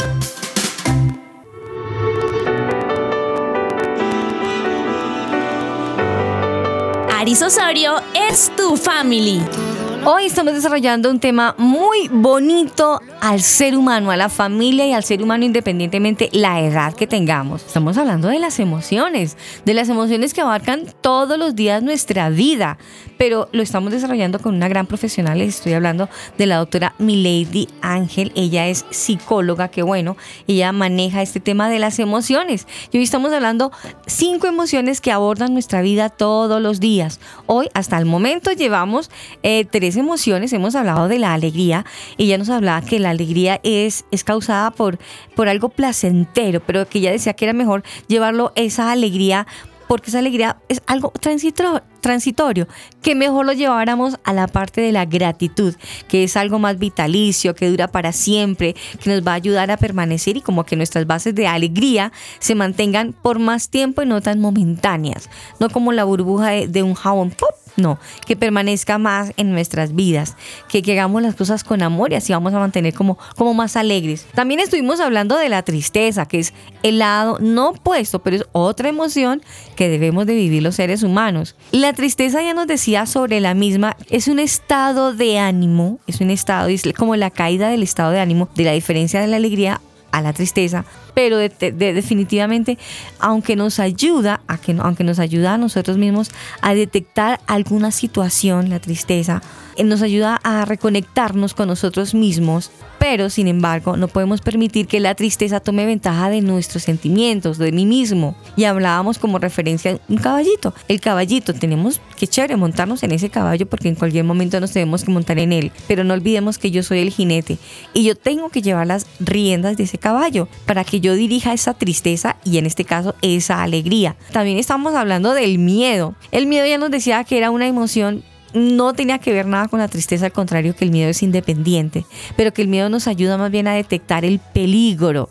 Aris Osorio es Tu Family. Hoy estamos desarrollando un tema muy bonito al ser humano, a la familia y al ser humano independientemente la edad que tengamos. Estamos hablando de las emociones, de las emociones que abarcan todos los días nuestra vida, pero lo estamos desarrollando con una gran profesional. Les estoy hablando de la doctora Milady Ángel. Ella es psicóloga, que bueno, ella maneja este tema de las emociones. Y hoy estamos hablando cinco emociones que abordan nuestra vida todos los días. Hoy, hasta el momento, llevamos eh, tres emociones. Hemos hablado de la alegría. Ella nos hablaba que la alegría es, es causada por, por algo placentero, pero que ella decía que era mejor llevarlo esa alegría porque esa alegría es algo transito- transitorio, que mejor lo lleváramos a la parte de la gratitud, que es algo más vitalicio, que dura para siempre, que nos va a ayudar a permanecer y como que nuestras bases de alegría se mantengan por más tiempo y no tan momentáneas, no como la burbuja de, un jabón. No, que permanezca más en nuestras vidas, que, que hagamos las cosas con amor y así vamos a mantener como, como más alegres. También estuvimos hablando de la tristeza, que es el lado no opuesto, pero es otra emoción que debemos de vivir los seres humanos. La tristeza ya nos decía sobre la misma, es un estado de ánimo, es un estado, es como la caída del estado de ánimo, de la diferencia de la alegría a la tristeza, pero de- de- de- definitivamente, aunque nos ayuda a que, aunque nos ayuda a nosotros mismos a detectar alguna situación, la tristeza, eh, nos ayuda a reconectarnos con nosotros mismos, pero sin embargo no podemos permitir que la tristeza tome ventaja de nuestros sentimientos, de mí mismo. Y hablábamos como referencia un caballito. El caballito, tenemos que chévere montarnos en ese caballo porque en cualquier momento nos tenemos que montar en él, pero no olvidemos que yo soy el jinete y yo tengo que llevar las riendas de ese caballo para que yo dirija esa tristeza y en este caso esa alegría. También estamos hablando del miedo. El miedo ya nos decía que era una emoción no tenía que ver nada con la tristeza, al contrario que el miedo es independiente, pero que el miedo nos ayuda más bien a detectar el peligro.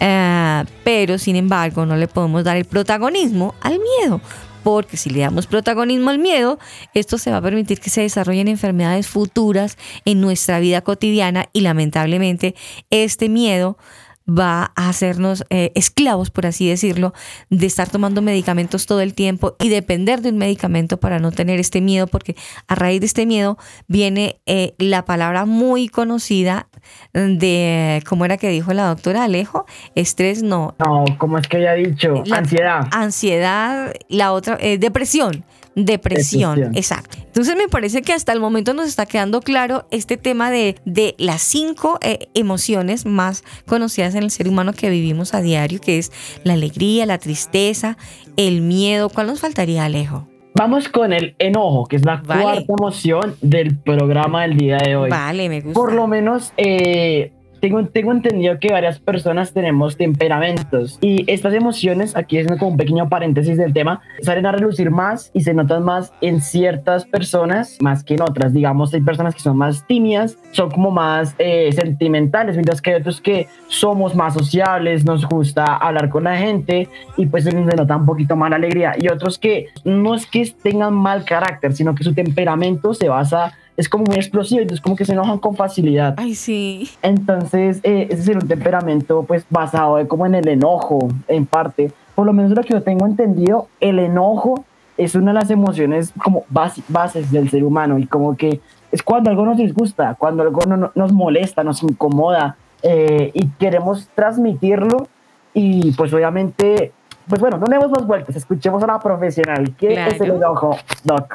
Eh, pero sin embargo no le podemos dar el protagonismo al miedo, porque si le damos protagonismo al miedo, esto se va a permitir que se desarrollen enfermedades futuras en nuestra vida cotidiana y lamentablemente este miedo va a hacernos eh, esclavos, por así decirlo, de estar tomando medicamentos todo el tiempo y depender de un medicamento para no tener este miedo, porque a raíz de este miedo viene eh, la palabra muy conocida de, ¿cómo era que dijo la doctora Alejo? Estrés, no. No, ¿cómo es que había dicho? La- Ansiedad. Ansiedad, la otra, eh, depresión. Depresión, Depresión. exacto. Entonces me parece que hasta el momento nos está quedando claro este tema de, de las cinco eh, emociones más conocidas en el ser humano que vivimos a diario, que es la alegría, la tristeza, el miedo. ¿Cuál nos faltaría, Alejo? Vamos con el enojo, que es la Vale. cuarta emoción del programa del día de hoy. Vale, me gusta. Por lo menos eh, tengo, tengo entendido que varias personas tenemos temperamentos y estas emociones, aquí es como un pequeño paréntesis del tema, salen a relucir más y se notan más en ciertas personas más que en otras. Digamos, hay personas que son más tímidas, son como más eh, sentimentales, mientras que hay otros que somos más sociables, nos gusta hablar con la gente y pues se nota un poquito más la alegría. Y otros que no es que tengan mal carácter, sino que su temperamento se basa es como muy explosivo, entonces como que se enojan con facilidad. Ay, sí. Entonces, eh, ese es un temperamento pues basado eh, como en el enojo, en parte. Por lo menos lo que yo tengo entendido, el enojo es una de las emociones como base- bases del ser humano y como que es cuando algo nos disgusta, cuando algo no- no- nos molesta, nos incomoda eh, y queremos transmitirlo y pues obviamente, pues bueno, no demos más vueltas, escuchemos a la profesional. ¿Qué es el Claro. enojo, Doc?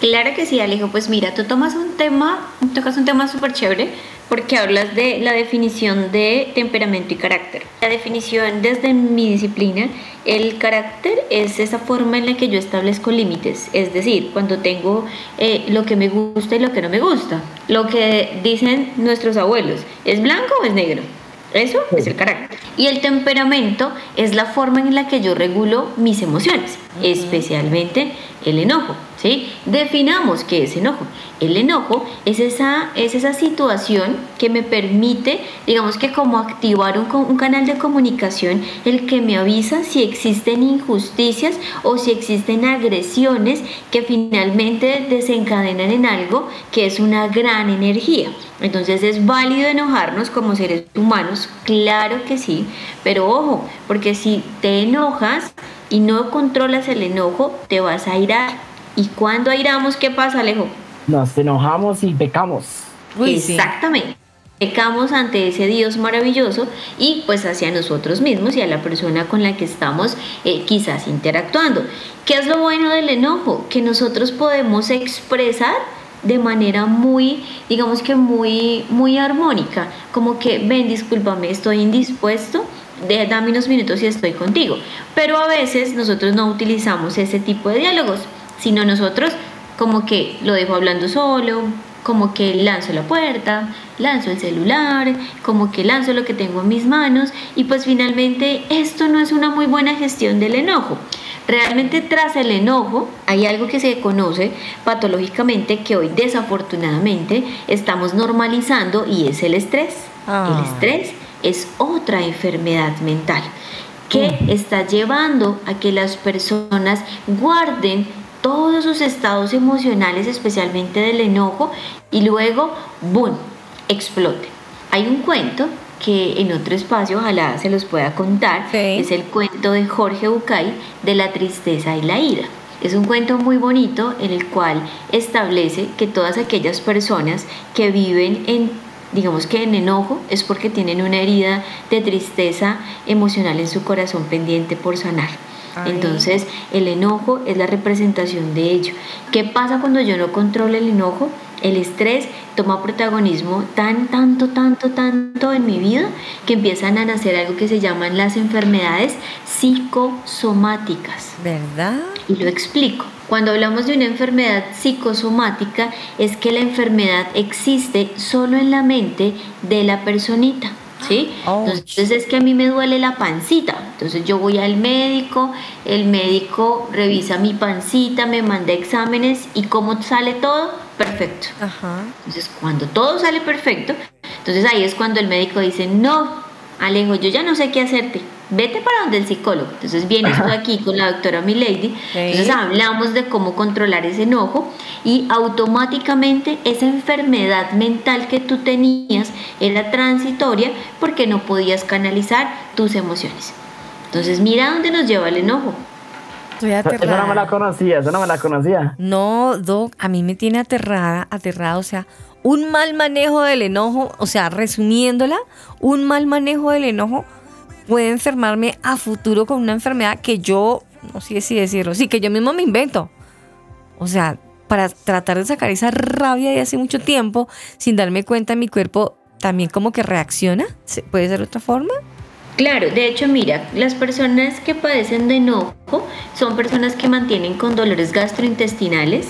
Claro que sí, Alejo. Pues mira, tú tomas un tema, tocas un tema súper chévere porque hablas de la definición de temperamento y carácter. La definición desde mi disciplina, el carácter es esa forma en la que yo establezco límites, es decir, cuando tengo eh, lo que me gusta y lo que no me gusta. Lo que dicen nuestros abuelos, ¿es blanco o es negro? Eso es el carácter. Y el temperamento es la forma en la que yo regulo mis emociones, especialmente el enojo. ¿sí? Definamos qué es enojo. El enojo es esa, es esa situación que me permite, digamos que como activar un, un canal de comunicación, el que me avisa si existen injusticias o si existen agresiones que finalmente desencadenan en algo que es una gran energía. Entonces es válido enojarnos como seres humanos, claro que sí, pero ojo, porque si te enojas y no controlas el enojo, te vas a irar. ¿Y cuando airamos, qué pasa, Alejo? Nos enojamos y pecamos. Uy, sí. Exactamente. Pecamos ante ese Dios maravilloso y pues hacia nosotros mismos y a la persona con la que estamos eh, quizás interactuando. ¿Qué es lo bueno del enojo? Que nosotros podemos expresar de manera muy, digamos que muy, muy armónica, como que ven, discúlpame, estoy indispuesto, de, dame unos minutos y estoy contigo. Pero a veces nosotros no utilizamos ese tipo de diálogos, sino nosotros como que lo dejo hablando solo, como que lanzo la puerta, lanzo el celular, como que lanzo lo que tengo en mis manos y pues finalmente esto no es una muy buena gestión del enojo. Realmente tras el enojo hay algo que se conoce patológicamente que hoy desafortunadamente estamos normalizando y es el estrés. Ah. El estrés es otra enfermedad mental que está llevando a que las personas guarden todos sus estados emocionales, especialmente del enojo, y luego, ¡boom!, explote. Hay un cuento que en otro espacio ojalá se los pueda contar, es el cuento de Jorge Bucay de la tristeza y la ira. Es un cuento muy bonito en el cual establece que todas aquellas personas que viven en digamos que en enojo es porque tienen una herida de tristeza emocional en su corazón pendiente por sanar. Entonces, el enojo es la representación de ello. ¿Qué pasa cuando yo no controlo el enojo? El estrés toma protagonismo tan, tanto, tanto, tanto en mi vida que empiezan a nacer algo que se llaman las enfermedades psicosomáticas. ¿Verdad? Y lo explico. Cuando hablamos de una enfermedad psicosomática es que la enfermedad existe solo en la mente de la personita. ¿Sí? Entonces es que a mí me duele la pancita. Entonces yo voy al médico, el médico revisa mi pancita, me manda exámenes y cómo sale todo, perfecto. Entonces cuando todo sale perfecto, entonces ahí es cuando el médico dice, no, Alejo, yo ya no sé qué hacerte vete para donde el psicólogo. Entonces vienes tú aquí con la doctora Milady, entonces hablamos de cómo controlar ese enojo y automáticamente esa enfermedad mental que tú tenías era transitoria porque no podías canalizar tus emociones. Entonces mira dónde nos lleva el enojo. Estoy Esa no me la conocía, esa no me la conocía. No, Doc, a mí me tiene aterrada, aterrada, o sea, un mal manejo del enojo, o sea, resumiéndola, un mal manejo del enojo puede enfermarme a futuro con una enfermedad que yo, no sé si decirlo, sí, que yo mismo me invento. O sea, para tratar de sacar esa rabia de hace mucho tiempo, sin darme cuenta, mi cuerpo también como que reacciona. ¿Puede ser otra forma? Claro, de hecho, mira, las personas que padecen de enojo son personas que mantienen con dolores gastrointestinales,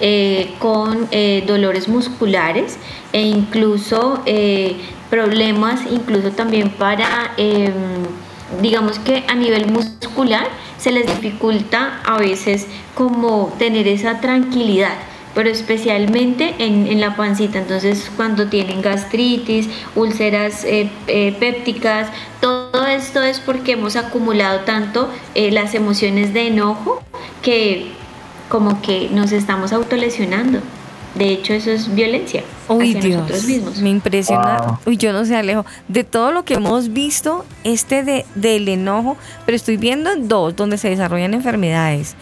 eh, con eh, dolores musculares e incluso eh, problemas incluso también para, em, digamos que a nivel muscular se les dificulta a veces como tener esa tranquilidad pero especialmente en, la pancita. Entonces, cuando tienen gastritis, úlceras eh, eh, pépticas, todo esto es porque hemos acumulado tanto eh, las emociones de enojo que como que nos estamos autolesionando. De hecho, eso es violencia Uy, hacia Dios, nosotros mismos. Me impresiona. Uy, yo no sé, Alejo. De todo lo que hemos visto, este de, del enojo, pero estoy viendo dos donde se desarrollan enfermedades.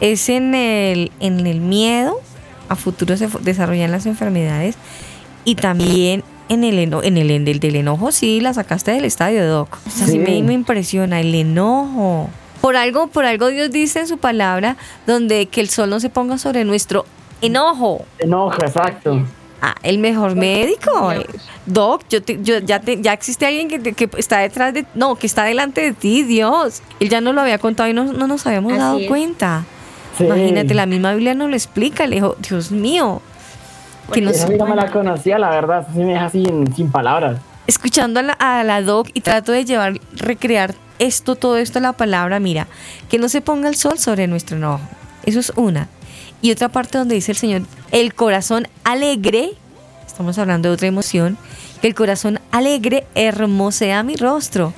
Es en el, en el miedo, a futuro se desarrollan las enfermedades, y también en el, eno, en el, en el del enojo, sí, la sacaste del estadio, Doc. O sea, sí. me, me impresiona, el enojo. Por algo, por algo Dios dice en su palabra, donde que el sol no se ponga sobre nuestro enojo. Enojo, exacto. Ah, el mejor médico. Doc, yo, te, yo ya, te, ya existe alguien que, te, que, está detrás de, no, que está delante de ti, Dios. Él ya nos lo había contado y no, no nos habíamos Así dado es. cuenta. Sí. Imagínate, la misma Biblia nos lo explica, le dijo, Dios mío. Que no me la conocía, la verdad. Sí me deja sin, sin palabras. escuchando a la, a la Doc y trato de llevar, recrear esto, todo esto a la palabra, mira, que no se ponga el sol sobre nuestro enojo. Eso es una. Y otra parte donde dice el Señor, el corazón alegre, estamos hablando de otra emoción, que el corazón alegre hermosea mi rostro.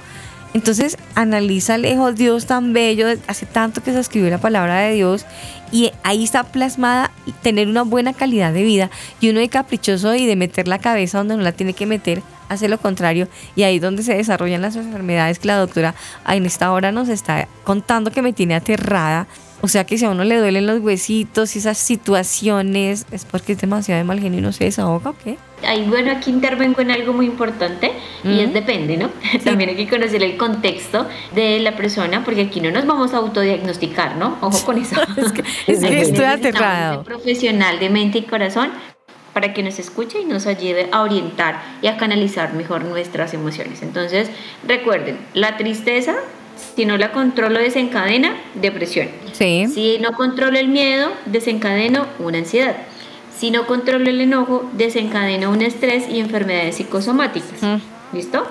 Entonces analiza lejos Dios tan bello, hace tanto que se escribió la palabra de Dios y ahí está plasmada tener una buena calidad de vida y uno de caprichoso y de meter la cabeza donde no la tiene que meter, hace lo contrario y ahí es donde se desarrollan las enfermedades que la doctora en esta hora nos está contando que me tiene aterrada. O sea que si a uno le duelen los huesitos y esas situaciones es porque es demasiado de mal genio y no se desahoga o qué. Ahí, bueno, aquí intervengo en algo muy importante y es depende, ¿no? También hay que conocer el contexto de la persona porque aquí no nos vamos a autodiagnosticar, ¿no? Ojo con eso. es que, es que estoy aterrado. un profesional de mente y corazón para que nos escuche y nos ayude a orientar y a canalizar mejor nuestras emociones. Entonces, recuerden, la tristeza, si no la controlo, desencadena depresión. Sí. Si no controlo el miedo, desencadeno una ansiedad. Si no controlo el enojo, desencadena un estrés y enfermedades psicosomáticas. ¿Listo?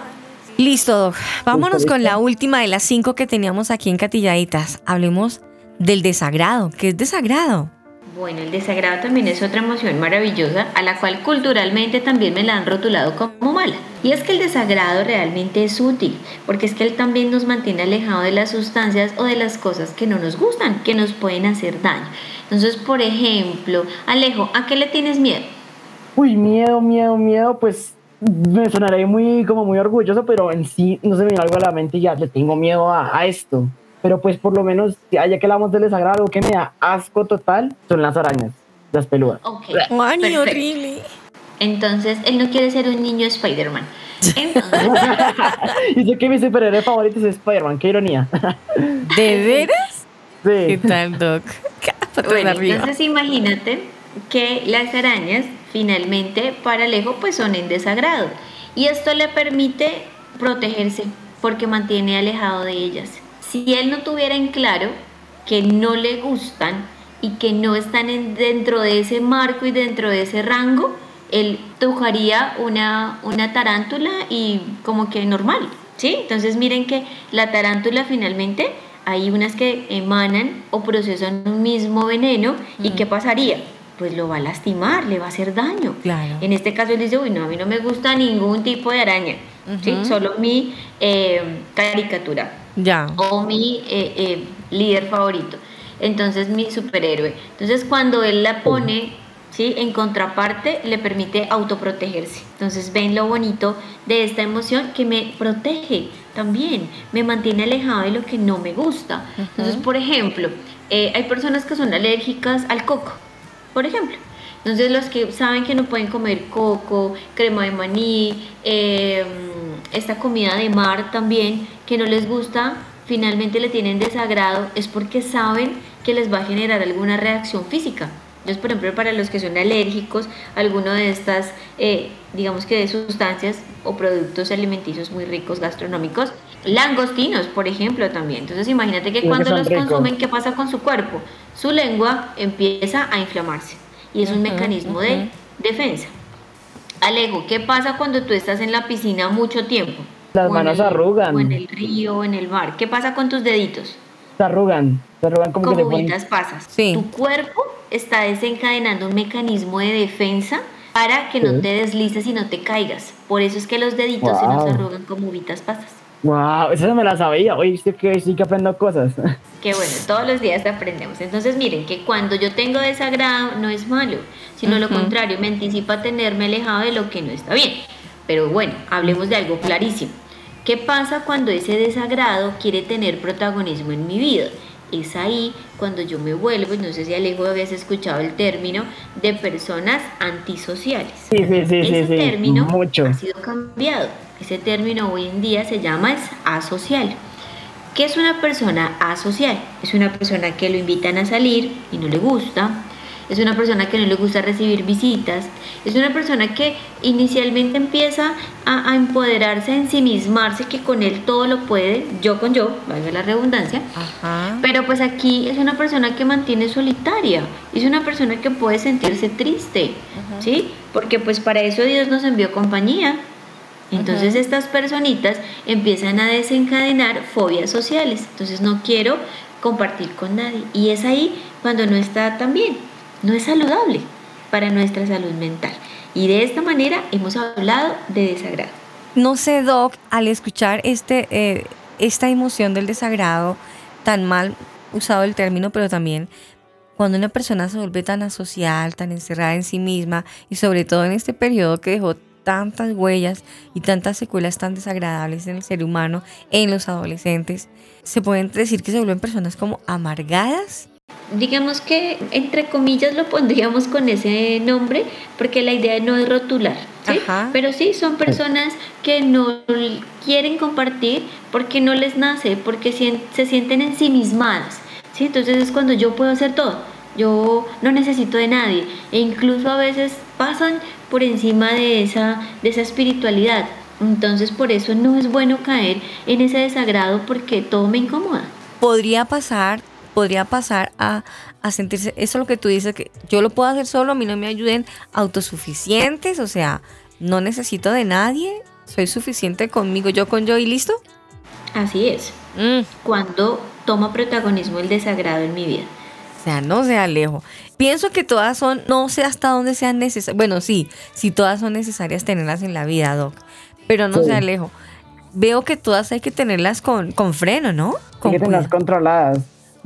Listo, Doc. Vámonos con la última de las cinco que teníamos aquí en Catilladitas. Hablemos del desagrado. ¿Qué es desagrado? Bueno, el desagrado también es otra emoción maravillosa a la cual culturalmente también me la han rotulado como mala. Y es que el desagrado realmente es útil, porque es que él también nos mantiene alejado de las sustancias o de las cosas que no nos gustan, que nos pueden hacer daño. Entonces, por ejemplo, Alejo, ¿a qué le tienes miedo? Uy, miedo, miedo, miedo, pues me sonaré muy como muy orgulloso, pero en sí no se me viene algo a la mente y ya le tengo miedo a, a esto. Pero pues por lo menos, ya que hablamos del desagrado, que me da asco total son las arañas, las peludas. Ok. Mani, perfecto. horrible. Entonces, él no quiere ser un niño Spider-Man. Entonces, y sé que mi superhéroe favorito es Spider-Man, qué ironía. ¿De veras? ¿Qué Sí. tal, Doc? Bueno, entonces imagínate que las arañas finalmente para Alejo pues son en desagrado. Y esto le permite protegerse porque mantiene alejado de ellas. Si él no tuviera en claro que no le gustan y que no están en- dentro de ese marco y dentro de ese rango, él tujaría una, una tarántula y como que normal, ¿sí? Entonces miren que la tarántula finalmente hay unas que emanan o procesan un mismo veneno y ¿qué pasaría? Pues lo va a lastimar, le va a hacer daño. Claro. En este caso él dice, uy, no, a mí no me gusta ningún tipo de araña, ¿sí? Solo mi eh, caricatura Ya. o mi eh, eh, líder favorito. Entonces mi superhéroe. Entonces cuando él la pone, ¿sí? En contraparte le permite autoprotegerse. Entonces ven lo bonito de esta emoción que me protege también, me mantiene alejado de lo que no me gusta. Entonces, por ejemplo, eh, hay personas que son alérgicas al coco, por ejemplo. Entonces los que saben que no pueden comer coco, crema de maní, eh, esta comida de mar también, que no les gusta, finalmente le tienen desagrado, es porque saben que les va a generar alguna reacción física. Entonces, por ejemplo, para los que son alérgicos a alguno de estas, eh, digamos que de sustancias o productos alimenticios muy ricos gastronómicos, langostinos, por ejemplo, también. Entonces, imagínate que Sí, que cuando los ricos. consumen, ¿qué pasa con su cuerpo? Su lengua empieza a inflamarse y es un mecanismo de defensa. Alejo, ¿qué pasa cuando tú estás en la piscina mucho tiempo? Las O manos el- arrugan. O en el río, o en el mar. ¿Qué pasa con tus deditos? Se arrugan, se arrugan como, que Como le ponen... bobitas pasas. Sí. Tu cuerpo está desencadenando un mecanismo de defensa para que no te deslices y no te caigas. Por eso es que los deditos se nos Wow. arrugan como bobitas pasas. Wow, esa no me la sabía. Oye, sí que, sí que aprendo cosas. Que bueno, todos los días aprendemos. Entonces miren que cuando yo tengo desagrado no es malo, sino lo Ujú. contrario, me anticipa tenerme alejado de lo que no está bien. Pero bueno, hablemos de algo clarísimo. ¿Qué pasa cuando ese desagrado quiere tener protagonismo en mi vida? Es ahí cuando yo me vuelvo, y no sé si Alejo habías escuchado el término, de personas antisociales. Sí, sí, sí, Ese sí. término Mucho. ha sido cambiado. Ese término hoy en día se llama es asocial. ¿Qué es una persona asocial? Es una persona que lo invitan a salir y no le gusta. Es una persona que no le gusta recibir visitas. Es una persona que inicialmente empieza a, a empoderarse, a ensimismarse, que con él todo lo puede, yo con yo, valga la redundancia. Ajá. Pero pues aquí es una persona que mantiene solitaria, es una persona que puede sentirse triste, ¿sí? Porque pues para eso Dios nos envió compañía. Entonces estas personitas empiezan a desencadenar fobias sociales. Entonces no quiero compartir con nadie. Y es ahí cuando no está tan bien, no es saludable para nuestra salud mental. Y de esta manera hemos hablado de desagrado. No sé, Doc, al escuchar este, eh, esta emoción del desagrado, tan mal usado el término, pero también cuando una persona se vuelve tan asocial, tan encerrada en sí misma, y sobre todo en este periodo que dejó tantas huellas y tantas secuelas tan desagradables en el ser humano, en los adolescentes, se pueden decir que se vuelven personas como amargadas. Digamos que entre comillas lo pondríamos con ese nombre porque la idea no es rotular, ¿sí? Pero sí son personas que no quieren compartir porque no les nace, porque se sienten ensimismadas, ¿sí? Entonces es cuando yo puedo hacer todo, yo no necesito de nadie e incluso a veces pasan por encima de esa, de esa espiritualidad. Entonces por eso no es bueno caer en ese desagrado porque todo me incomoda. podría pasar, podría pasar a, a sentirse, eso es lo que tú dices, que yo lo puedo hacer solo, a mí no me ayuden autosuficientes, o sea, no necesito de nadie, soy suficiente conmigo, yo con yo y listo. Así es. Cuando toma protagonismo el desagrado en mi vida. O sea, no se alejo. Pienso que todas son, no sé hasta dónde sean necesarias. Bueno, sí, sí todas son necesarias tenerlas en la vida, Doc. Pero no Sí. se alejo. Veo que todas hay que tenerlas con, con freno, ¿no? Hay que tenerlas controladas.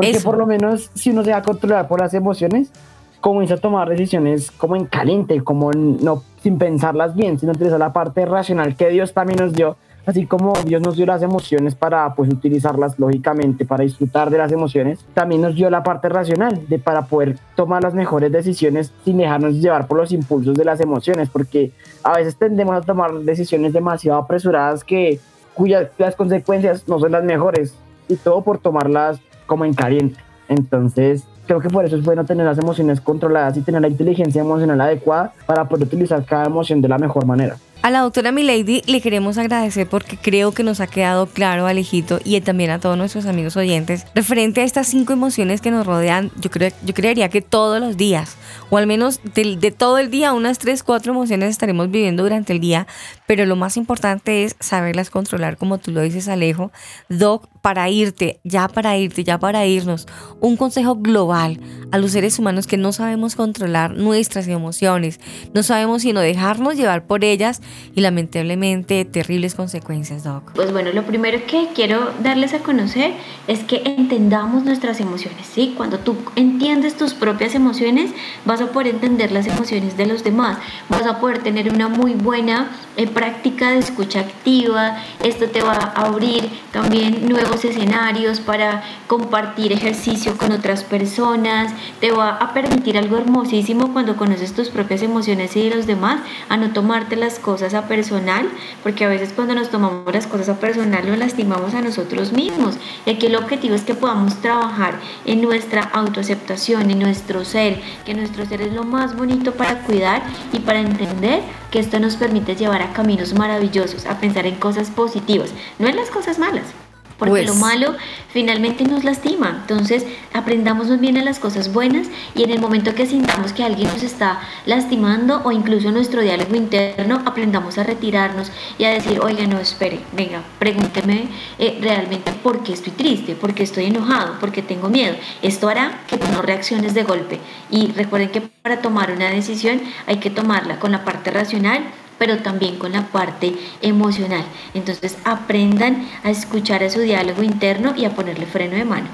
Porque Eso. por lo menos si uno se va a controlar por las emociones, comienza a tomar decisiones como en caliente, como no sin pensarlas bien, sino utilizar la parte racional que Dios también nos dio. Así como Dios nos dio las emociones para pues utilizarlas lógicamente, para disfrutar de las emociones, también nos dio la parte racional de para poder tomar las mejores decisiones sin dejarnos llevar por los impulsos de las emociones, porque a veces tendemos a tomar decisiones demasiado apresuradas que cuyas las consecuencias no son las mejores y todo por tomarlas como en caliente. Entonces, creo que por eso es bueno tener las emociones controladas y tener la inteligencia emocional adecuada para poder utilizar cada emoción de la mejor manera. A la doctora Milady le queremos agradecer porque creo que nos ha quedado claro, Alejito, y también a todos nuestros amigos oyentes, referente a estas cinco emociones que nos rodean, yo, creo, yo creería que todos los días, o al menos de, de todo el día, unas tres, cuatro emociones estaremos viviendo durante el día, pero lo más importante es saberlas controlar, como tú lo dices, Alejo. Doc, para irte, ya para irte, ya para irnos, un consejo global a los seres humanos que no sabemos controlar nuestras emociones, no sabemos sino dejarnos llevar por ellas y lamentablemente terribles consecuencias, Doc. Pues bueno, lo primero que quiero darles a conocer es que entendamos nuestras emociones, ¿sí? Cuando tú entiendes tus propias emociones, vas a poder entender las emociones de los demás, vas a poder tener una muy buena eh, práctica de escucha activa, esto te va a abrir también nuevos escenarios para compartir ejercicio con otras personas, te va a permitir algo hermosísimo cuando conoces tus propias emociones y de los demás, a no tomarte las cosas a personal, porque a veces cuando nos tomamos las cosas a personal nos lastimamos a nosotros mismos. Y aquí el objetivo es que podamos trabajar en nuestra autoaceptación, en nuestro ser, que nuestro ser es lo más bonito para cuidar y para entender que esto nos permite llevar a caminos maravillosos, a pensar en cosas positivas, no en las cosas malas. Porque Pues. lo malo finalmente nos lastima. Entonces, aprendamos bien a las cosas buenas y en el momento que sintamos que alguien nos está lastimando o incluso nuestro diálogo interno, aprendamos a retirarnos y a decir, oiga, no, espere, venga, pregúnteme eh, realmente por qué estoy triste, por qué estoy enojado, por qué tengo miedo. Esto hará que no reacciones de golpe. Y recuerden que para tomar una decisión hay que tomarla con la parte racional pero también con la parte emocional. Entonces aprendan a escuchar a su diálogo interno y a ponerle freno de mano.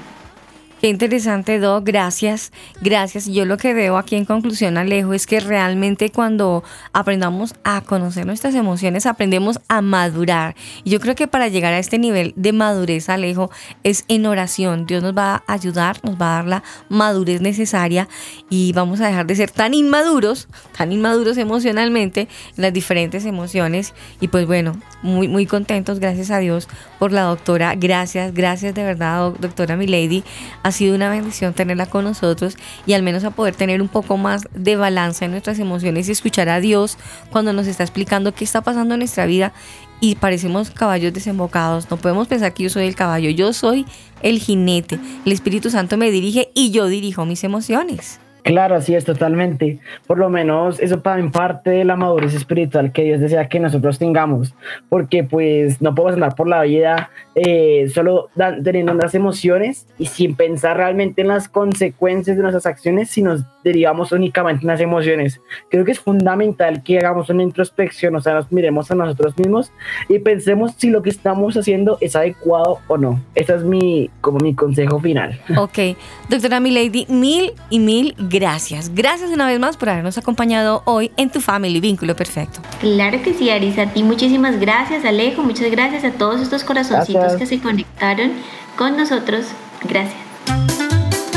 Qué interesante, Doc. Gracias. Gracias. Yo lo que veo aquí en conclusión, Alejo, es que realmente cuando aprendamos a conocer nuestras emociones, aprendemos a madurar. Y yo creo que para llegar a este nivel de madurez, Alejo, es en oración. Dios nos va a ayudar, nos va a dar la madurez necesaria y vamos a dejar de ser tan inmaduros, tan inmaduros emocionalmente en las diferentes emociones. Y pues bueno, muy, muy contentos, gracias a Dios por la doctora. Gracias, gracias de verdad, doc- doctora Milady. Ha sido una bendición tenerla con nosotros y al menos a poder tener un poco más de balanza en nuestras emociones y escuchar a Dios cuando nos está explicando qué está pasando en nuestra vida y parecemos caballos desembocados. No podemos pensar que yo soy el caballo, yo soy el jinete. El Espíritu Santo me dirige y yo dirijo mis emociones. Claro, así es, totalmente. Por lo menos eso también parte de la madurez espiritual que Dios desea que nosotros tengamos, porque pues no podemos andar por la vida eh, solo teniendo las emociones y sin pensar realmente en las consecuencias de nuestras acciones si nos derivamos únicamente en las emociones. Creo que es fundamental que hagamos una introspección, o sea, nos miremos a nosotros mismos y pensemos si lo que estamos haciendo es adecuado o no. Ese es mi, como mi consejo final. Ok, doctora Milady, mil y mil gracias. Gracias una vez más por habernos acompañado hoy en tu Family Vínculo Perfecto. Claro que sí, Arisa. A ti muchísimas gracias, Alejo. Muchas gracias a todos estos corazoncitos Gracias. que se conectaron con nosotros. Gracias.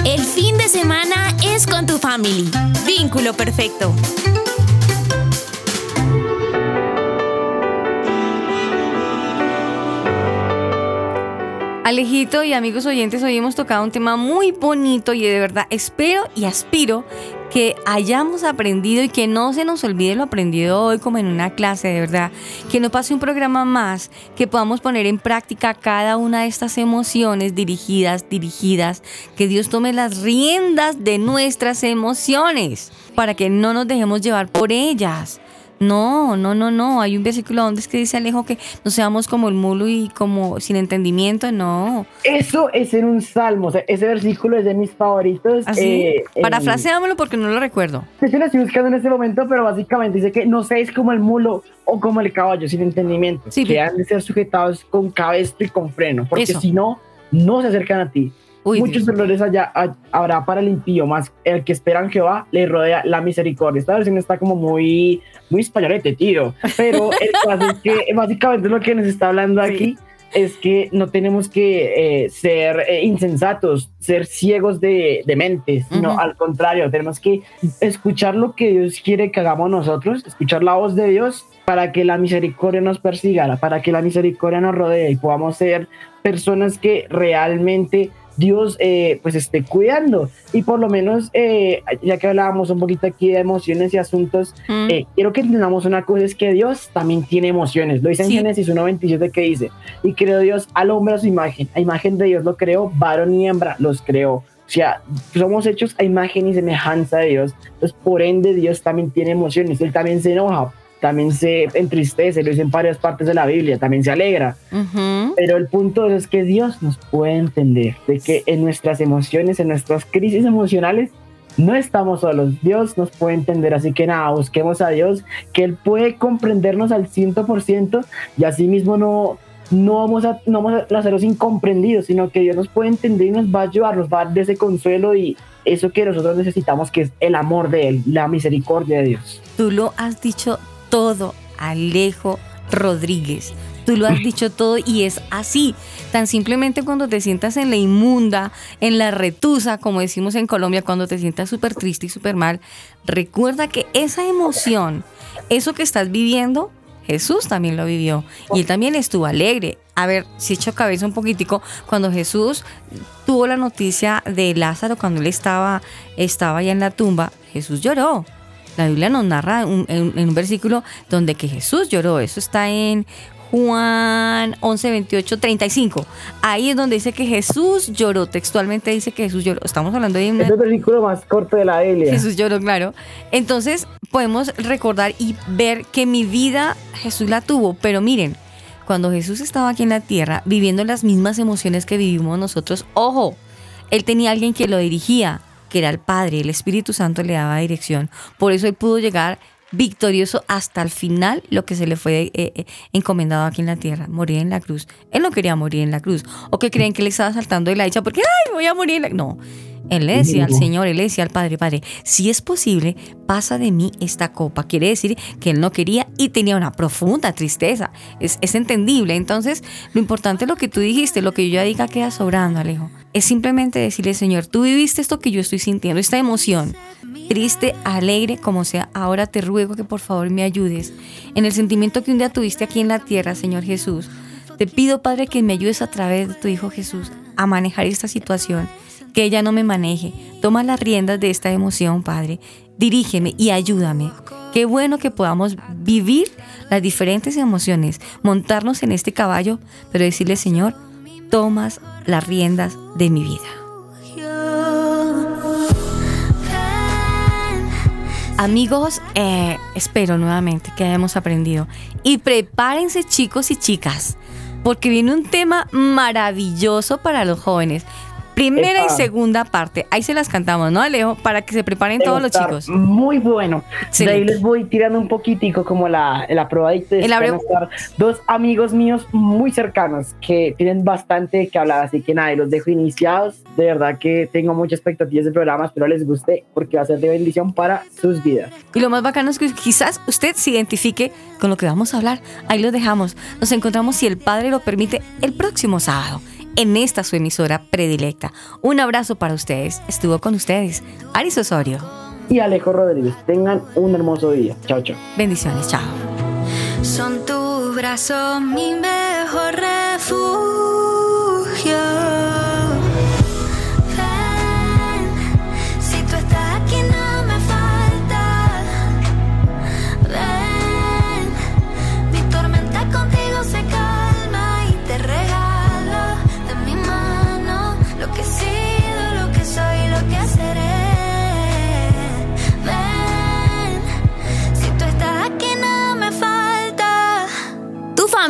El fin de semana es con tu family. Vínculo perfecto. Alejito y amigos oyentes, hoy hemos tocado un tema muy bonito y de verdad espero y aspiro que hayamos aprendido y que no se nos olvide lo aprendido hoy como en una clase, de verdad. Que no pase un programa más, que podamos poner en práctica cada una de estas emociones dirigidas, dirigidas, que Dios tome las riendas de nuestras emociones para que no nos dejemos llevar por ellas. No, no, no, no. Hay un versículo donde es que dice Alejo que no seamos como el mulo y como sin entendimiento. No. Eso es en un salmo. O sea, ese versículo es de mis favoritos. ¿Así? eh, en- Parafraseámoslo porque no lo recuerdo. Hecho, lo estoy buscando en este momento, pero básicamente dice que no seáis como el mulo o como el caballo sin entendimiento. Sí, que han de ser sujetados con cabestro y con freno, porque Eso. si no, no se acercan a ti. Uy, Muchos Dios. dolores allá ha- habrá para el impío, más el que espera en Jehová le rodea la misericordia. Esta versión está como muy, muy españolete, tío. Pero el caso es que básicamente lo que nos está hablando aquí es que no tenemos que eh, ser eh, insensatos, ser ciegos de, de mente, sino Ujú. al contrario, tenemos que escuchar lo que Dios quiere que hagamos nosotros, escuchar la voz de Dios para que la misericordia nos persiga, para que la misericordia nos rodee y podamos ser personas que realmente Dios eh, pues esté cuidando y por lo menos eh, ya que hablábamos un poquito aquí de emociones y asuntos Mm. eh, quiero que entendamos una cosa es que Dios también tiene emociones lo dice en Sí. Génesis 1.27 que dice y creó Dios al hombre a su imagen a imagen de Dios lo creó varón y hembra los creó o sea, somos hechos a imagen y semejanza de Dios. Entonces, por ende, Dios también tiene emociones. Él también se enoja, también se entristece, lo dice en varias partes de la Biblia, también se alegra. Ujú. Pero el punto es que Dios nos puede entender de que en nuestras emociones, en nuestras crisis emocionales, no estamos solos. Dios nos puede entender. Así que nada, busquemos a Dios, que Él puede comprendernos al 100% y así mismo no, no, vamos a, no vamos a hacerlos incomprendidos, sino que Dios nos puede entender y nos va a ayudar, nos va a dar ese consuelo y eso que nosotros necesitamos, que es el amor de Él, la misericordia de Dios. Tú lo has dicho todo, Alejo Rodríguez. Tú lo has dicho todo y es así. Tan simplemente cuando te sientas en la inmunda, en la retusa, como decimos en Colombia, cuando te sientas súper triste y súper mal, recuerda que esa emoción, eso que estás viviendo, Jesús también lo vivió y él también estuvo alegre. A ver, si echo cabeza un poquitico, cuando Jesús tuvo la noticia de Lázaro, cuando él estaba, estaba ya en la tumba, Jesús lloró. La Biblia nos narra un- en, en un versículo donde que Jesús lloró. Eso está en Juan 11, 28, 35. Ahí es donde dice que Jesús lloró. Textualmente dice que Jesús lloró. Estamos hablando de una Es el versículo más corto de la Biblia. Jesús lloró, claro. Entonces podemos recordar y ver que mi vida Jesús la tuvo, pero miren, cuando Jesús estaba aquí en la tierra viviendo las mismas emociones que vivimos nosotros, ojo, él tenía alguien que lo dirigía, que era el Padre, el Espíritu Santo le daba dirección. Por eso él pudo llegar victorioso hasta el final lo que se le fue eh, eh, encomendado aquí en la tierra, morir en la cruz. Él no quería morir en la cruz. O que creen que él estaba saltando de la dicha porque, ay, voy a morir en la... No, él le decía al Señor, él le decía al Padre, Padre, si es posible, pasa de mí esta copa. Quiere decir que él no quería y tenía una profunda tristeza. Es, es entendible. Entonces, lo importante es lo que tú dijiste, lo que yo ya diga queda sobrando, Alejo. Es simplemente decirle, Señor, tú viviste esto que yo estoy sintiendo, esta emoción. Triste, alegre, como sea, ahora te ruego que por favor me ayudes. En el sentimiento que un día tuviste aquí en la tierra, Señor Jesús. Te pido, Padre, que me ayudes a través de tu Hijo Jesús a manejar esta situación que ella no me maneje. Toma las riendas de esta emoción, Padre. Dirígeme y ayúdame. Qué bueno que podamos vivir las diferentes emociones, montarnos en este caballo, pero decirle, Señor, tomas las riendas de mi vida. Amigos, eh, espero nuevamente que hayamos aprendido. Y prepárense chicos y chicas, porque viene un tema maravilloso para los jóvenes. Primera Epa. y segunda parte. Ahí se las cantamos, ¿no, Alejo? Para que se preparen Debe todos los chicos. Muy bueno. De ahí les voy tirando un poquitico como la, la probadita. El abre- estar dos amigos míos muy cercanos que tienen bastante que hablar, así que nada, los dejo iniciados. De verdad que tengo muchas expectativas del programa, espero les guste porque va a ser de bendición para sus vidas. Y lo más bacano es que quizás usted se identifique con lo que vamos a hablar. Ahí lo dejamos. Nos encontramos, si el Padre lo permite, el próximo sábado en esta su emisora predilecta. Un abrazo para ustedes. Estuvo con ustedes Aris Osorio. Y Alejo Rodríguez, tengan un hermoso día. Chao, chao. Bendiciones, chao. Son tus brazos mi mejor refugio.